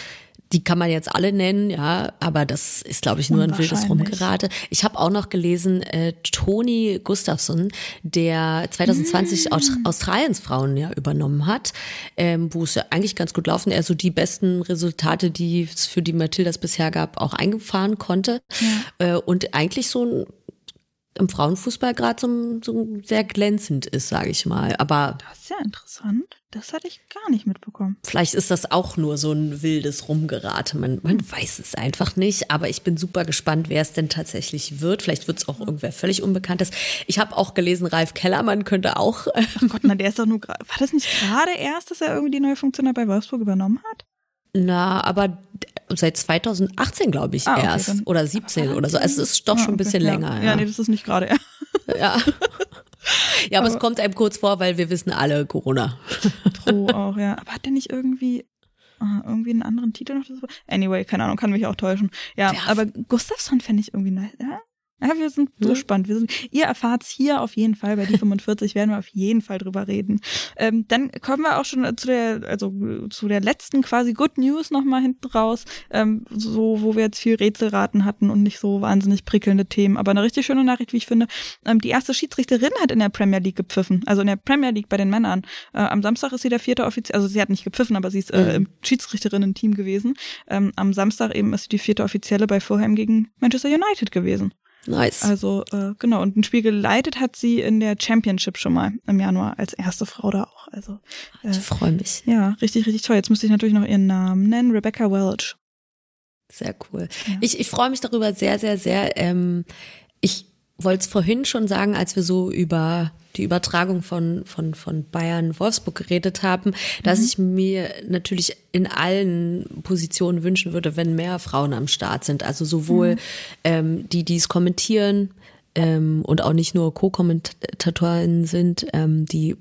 Die kann man jetzt alle nennen, ja, aber das ist, glaube ich, nur ein wildes Rumgerate. Ich habe auch noch gelesen, äh, Toni Gustafsson, der 2020 mm. Australiens Frauen ja übernommen hat, ähm, wo es ja eigentlich ganz gut laufen, er so die besten Resultate, die es für die Matildas bisher gab, auch eingefahren konnte. Ja. Äh, und eigentlich so ein im Frauenfußball gerade so, so sehr glänzend ist, sage ich mal. Aber das ist ja interessant. Das hatte ich gar nicht mitbekommen. Vielleicht ist das auch nur so ein wildes Rumgerate. Man, man weiß es einfach nicht. Aber ich bin super gespannt, wer es denn tatsächlich wird. Vielleicht wird es auch irgendwer völlig Unbekanntes. Ich habe auch gelesen, Ralf Kellermann könnte auch. Ach Gott, na, der ist doch nur gerade. War das nicht gerade erst, dass er irgendwie die neue Funktion bei Wolfsburg übernommen hat? Na, aber seit 2018, glaube ich, ah, okay, erst. Oder 17 oder so. Also es ist doch ah, schon ein bisschen ja. länger. Ja. ja, nee, das ist nicht gerade. ja. <laughs> Ja, aber, aber, es kommt einem kurz vor, weil wir wissen alle Corona. <laughs> True auch, ja. Aber hat der nicht irgendwie uh, irgendwie einen anderen Titel noch? Anyway, keine Ahnung, kann mich auch täuschen. Ja, aber Gustafsson fände ich irgendwie nice. Ja? Ja, wir sind so Mhm. spannend. Wir sind, ihr erfahrt's hier auf jeden Fall. Bei die <laughs> 45 werden wir auf jeden Fall drüber reden. Ähm, dann kommen wir auch schon zu der, also äh, zu der letzten quasi Good News nochmal hinten raus, ähm, so wo wir jetzt viel Rätselraten hatten und nicht so wahnsinnig prickelnde Themen. Aber eine richtig schöne Nachricht, wie ich finde. Ähm, die erste Schiedsrichterin hat in der Premier League gepfiffen, also in der Premier League bei den Männern. Äh, am Samstag ist sie der vierte Offizier, also sie hat nicht gepfiffen, aber sie ist äh, im Schiedsrichterinnen-Team gewesen. Ähm, am Samstag eben ist sie die vierte Offizielle bei Fulham gegen Manchester United gewesen. Nice. Also äh, genau, und ein Spiel geleitet hat sie in der Championship schon mal im Januar als erste Frau da auch. Also äh, ich freue mich. ja, richtig, richtig toll. Jetzt müsste ich natürlich noch ihren Namen nennen, Rebecca Welch. Sehr cool. Ja. Ich, ich freue mich darüber sehr, sehr, sehr. Ähm, ich wollte es vorhin schon sagen, als wir so über die Übertragung von, von, von Bayern Wolfsburg geredet haben, dass ich mir natürlich in allen Positionen wünschen würde, wenn mehr Frauen am Start sind. Also sowohl ähm, die, die es kommentieren ähm, und auch nicht nur Co-Kommentatorinnen sind, ähm, die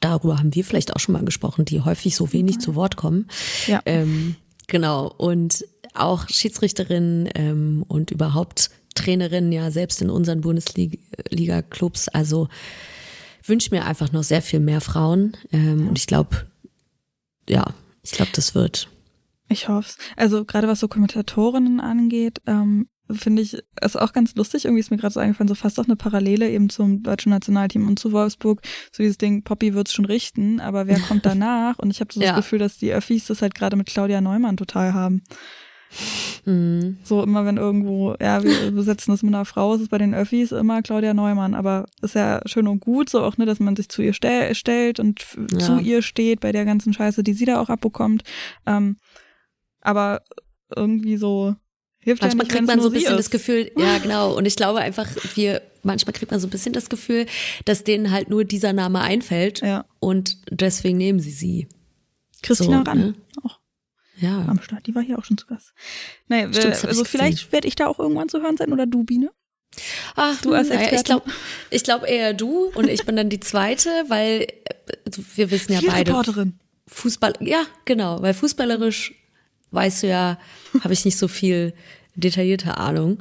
darüber haben wir vielleicht auch schon mal gesprochen, die häufig so wenig zu Wort kommen. Ja. Ähm, genau. Und auch Schiedsrichterinnen ähm, und überhaupt Trainerinnen ja selbst in unseren Bundesliga-Clubs. Also wünsche mir einfach noch sehr viel mehr Frauen. Ähm, Und ich glaube, ja, ich glaube, das wird. Ich hoffe Also gerade was so Kommentatorinnen angeht, ähm, finde ich es auch ganz lustig. Irgendwie ist mir gerade so eingefallen, so fast auch eine Parallele eben zum deutschen Nationalteam und zu Wolfsburg. So dieses Ding, Poppy wird's schon richten, aber wer kommt <laughs> danach? Und ich habe so Ja. das Gefühl, dass die Öffis das halt gerade mit Claudia Neumann total haben. Mhm. So immer wenn irgendwo, ja, wir <laughs> besetzen das mit einer Frau, ist es bei den Öffis immer Claudia Neumann. Aber ist ja schön und gut, so auch, ne, dass man sich zu ihr stell, stellt und Ja. zu ihr steht bei der ganzen Scheiße, die sie da auch abbekommt. Ähm, aber irgendwie so hilft ja Manchmal nicht, kriegt man so ein bisschen das. Gefühl, ja <laughs> genau, und ich glaube einfach, wir, manchmal kriegt man so ein bisschen das Gefühl, dass denen halt nur dieser Name einfällt Ja. und deswegen nehmen sie sie. Christina So, Ran, ne? auch Ja. am Start, die war hier auch schon zu Gast. Naja, Stimmt, das hab also ich vielleicht werde ich da auch irgendwann zu hören sein oder du, Biene. Ach, Du als naja, ich glaube ich glaub eher du und ich bin dann die zweite, weil äh, wir wissen ja Viel beide, Reporterin. Fußball, ja, genau, weil fußballerisch weißt du ja, habe ich nicht so viel detaillierte Ahnung.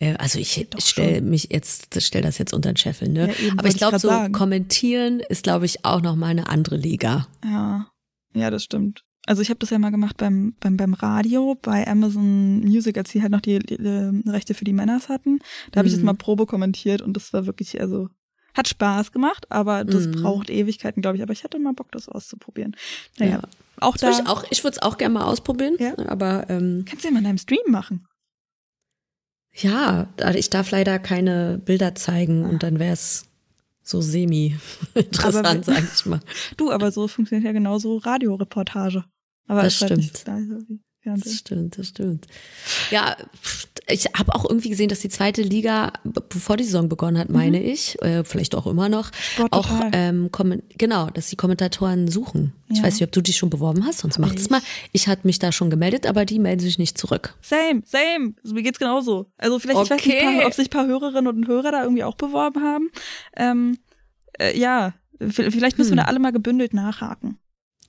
Äh, Also ich stelle mich jetzt, stell das jetzt unter den Scheffel, ne? Ja, eben, Aber ich glaube, so sagen. kommentieren ist, glaube ich, auch noch mal eine andere Liga. Ja, ja, das stimmt. Also ich habe das ja mal gemacht beim, beim, beim Radio, bei Amazon Music, als sie halt noch die, die, die Rechte für die Männers hatten. Da habe ich das Mhm. mal Probe kommentiert und das war wirklich, also hat Spaß gemacht, aber das Mhm. braucht Ewigkeiten, glaube ich. Aber ich hatte mal Bock, das auszuprobieren. Naja, Ja. auch Das da ich auch, ich würde es auch gerne mal ausprobieren, Ja. aber ähm, kannst du ja mal in deinem Stream machen. ja, ich darf leider keine Bilder zeigen und dann wäre es so semi interessant, Aber- sag ich mal. Du, aber so funktioniert ja genauso Radioreportage. Aber Das ist halt nicht stimmt. das stimmt, das stimmt. Ja, ich habe auch irgendwie gesehen, dass die zweite Liga, bevor die Saison begonnen hat, meine ich, äh, vielleicht auch immer noch, Sport auch ähm, kommen, genau, dass die Kommentatoren suchen. Ich Ja. weiß nicht, ob du dich schon beworben hast, sonst mach ich. mal. Ich hatte mich da schon gemeldet, aber die melden sich nicht zurück. Same, same. Also mir geht's genauso. Also vielleicht, ich weiß nicht, Okay. paar, ob sich ein paar Hörerinnen und Hörer da irgendwie auch beworben haben. Ähm, äh, ja, vielleicht müssen wir Hm. da alle mal gebündelt nachhaken.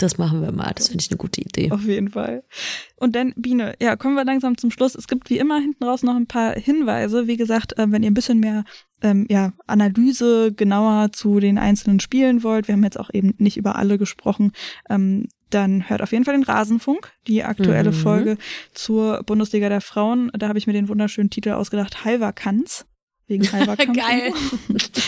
Das machen wir mal. Das finde ich eine gute Idee. Auf jeden Fall. Und dann, Biene, ja, kommen wir langsam zum Schluss. Es gibt wie immer hinten raus noch ein paar Hinweise. Wie gesagt, äh, wenn ihr ein bisschen mehr ähm, ja, Analyse genauer zu den einzelnen Spielen wollt, wir haben jetzt auch eben nicht über alle gesprochen, ähm, dann hört auf jeden Fall den Rasenfunk, die aktuelle Mhm. Folge zur Bundesliga der Frauen. Da habe ich mir den wunderschönen Titel ausgedacht, Halverkanz. Wegen Halverkampf. <laughs> Geil.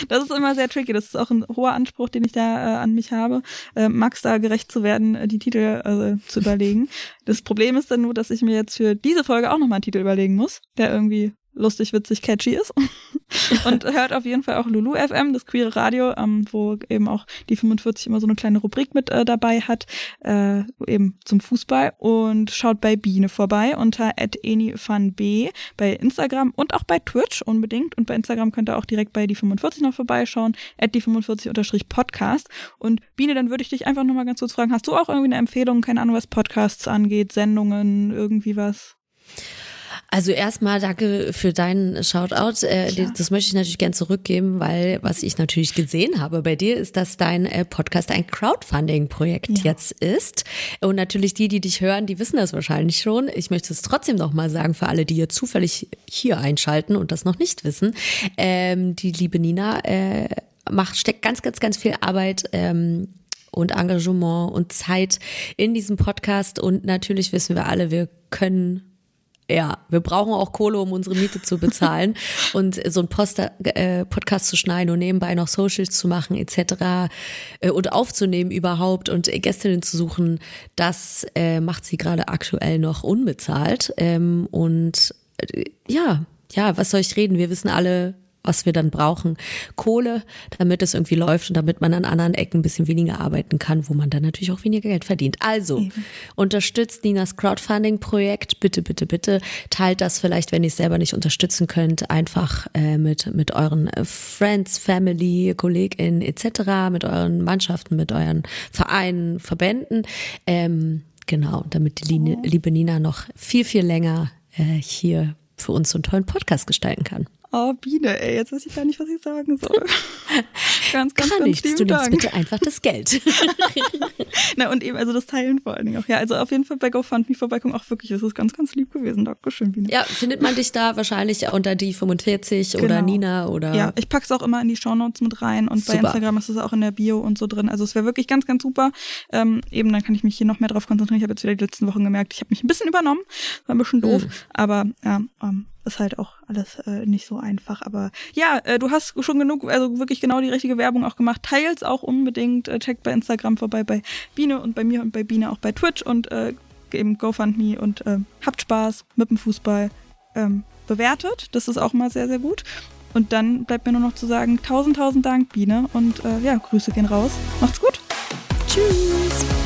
Das ist immer sehr tricky. Das ist auch ein hoher Anspruch, den ich da äh, an mich habe, äh, Max da gerecht zu werden, äh, die Titel äh, zu überlegen. Das Problem ist dann nur, dass ich mir jetzt für diese Folge auch nochmal einen Titel überlegen muss, der irgendwie lustig, witzig, catchy ist. <laughs> Und hört auf jeden Fall auch Lulu FM, das queere Radio, ähm, wo eben auch die 45 immer so eine kleine Rubrik mit äh, dabei hat, äh, eben zum Fußball. Und schaut bei Biene vorbei unter @enifanb bei Instagram und auch bei Twitch unbedingt. Und bei Instagram könnt ihr auch direkt bei die 45 noch vorbeischauen, die 45 Podcast. Und Biene, dann würde ich dich einfach nochmal ganz kurz fragen, hast du auch irgendwie eine Empfehlung, keine Ahnung, was Podcasts angeht, Sendungen, irgendwie was? Also erstmal danke für deinen Shoutout. Äh, das möchte ich natürlich gern zurückgeben, weil was ich natürlich gesehen habe bei dir ist, dass dein äh, Podcast ein Crowdfunding-Projekt ja. jetzt ist. Und natürlich die, die dich hören, die wissen das wahrscheinlich schon. Ich möchte es trotzdem nochmal sagen für alle, die hier zufällig hier einschalten und das noch nicht wissen. Ähm, die liebe Nina äh, macht, steckt ganz, ganz, ganz viel Arbeit ähm, und Engagement und Zeit in diesem Podcast. Und natürlich wissen wir alle, wir können ja, wir brauchen auch Kohle, um unsere Miete zu bezahlen. <laughs> und so ein Poster, äh, Podcast zu schneiden und nebenbei noch Socials zu machen etc. Äh, und aufzunehmen überhaupt und Gästinnen zu suchen, das äh, macht sie gerade aktuell noch unbezahlt. Ähm, und äh, ja, ja, was soll ich reden? Wir wissen alle, was wir dann brauchen. Kohle, damit es irgendwie läuft und damit man an anderen Ecken ein bisschen weniger arbeiten kann, wo man dann natürlich auch weniger Geld verdient. Also, Eben. unterstützt Ninas Crowdfunding-Projekt. Bitte, bitte, bitte. Teilt das vielleicht, wenn ihr es selber nicht unterstützen könnt, einfach äh, mit, mit euren Friends, Family, KollegInnen etc., mit euren Mannschaften, mit euren Vereinen, Verbänden. Ähm, genau, damit die Linie, liebe Nina noch viel, viel länger äh, hier für uns so einen tollen Podcast gestalten kann. Oh, Biene, ey, jetzt weiß ich gar nicht, was ich sagen soll. <laughs> ganz, ganz, Gar ganz nichts. Du nimmst bitte einfach das Geld. <laughs> Na, und eben, also das Teilen vor allen Dingen auch. Ja, also auf jeden Fall bei GoFundMe vorbeikommen, auch wirklich, das ist ganz, ganz lieb gewesen. Dankeschön, Biene. Ja, findet man dich da wahrscheinlich unter die 45 genau. oder Nina oder? Ja, ich pack's auch immer in die Shownotes mit rein und super. bei Instagram ist es auch in der Bio und so drin. Also es wäre wirklich ganz, ganz super. Ähm, eben, dann kann ich mich hier noch mehr drauf konzentrieren. Ich habe jetzt wieder die letzten Wochen gemerkt, ich habe mich ein bisschen übernommen. War ein bisschen doof. Mhm. Aber ja, ähm, ist halt auch alles äh, nicht so einfach. Aber ja, äh, du hast schon genug, also wirklich genau die richtige Werbung auch gemacht. Teils auch unbedingt. Äh, checkt bei Instagram vorbei bei Biene und bei mir und bei Biene auch bei Twitch und äh, eben GoFundMe und äh, habt Spaß mit dem Fußball. Ähm, bewertet. Das ist auch mal sehr, sehr gut. Und dann bleibt mir nur noch zu sagen, tausend, tausend Dank, Biene. Und äh, ja, Grüße gehen raus. Macht's gut. Tschüss.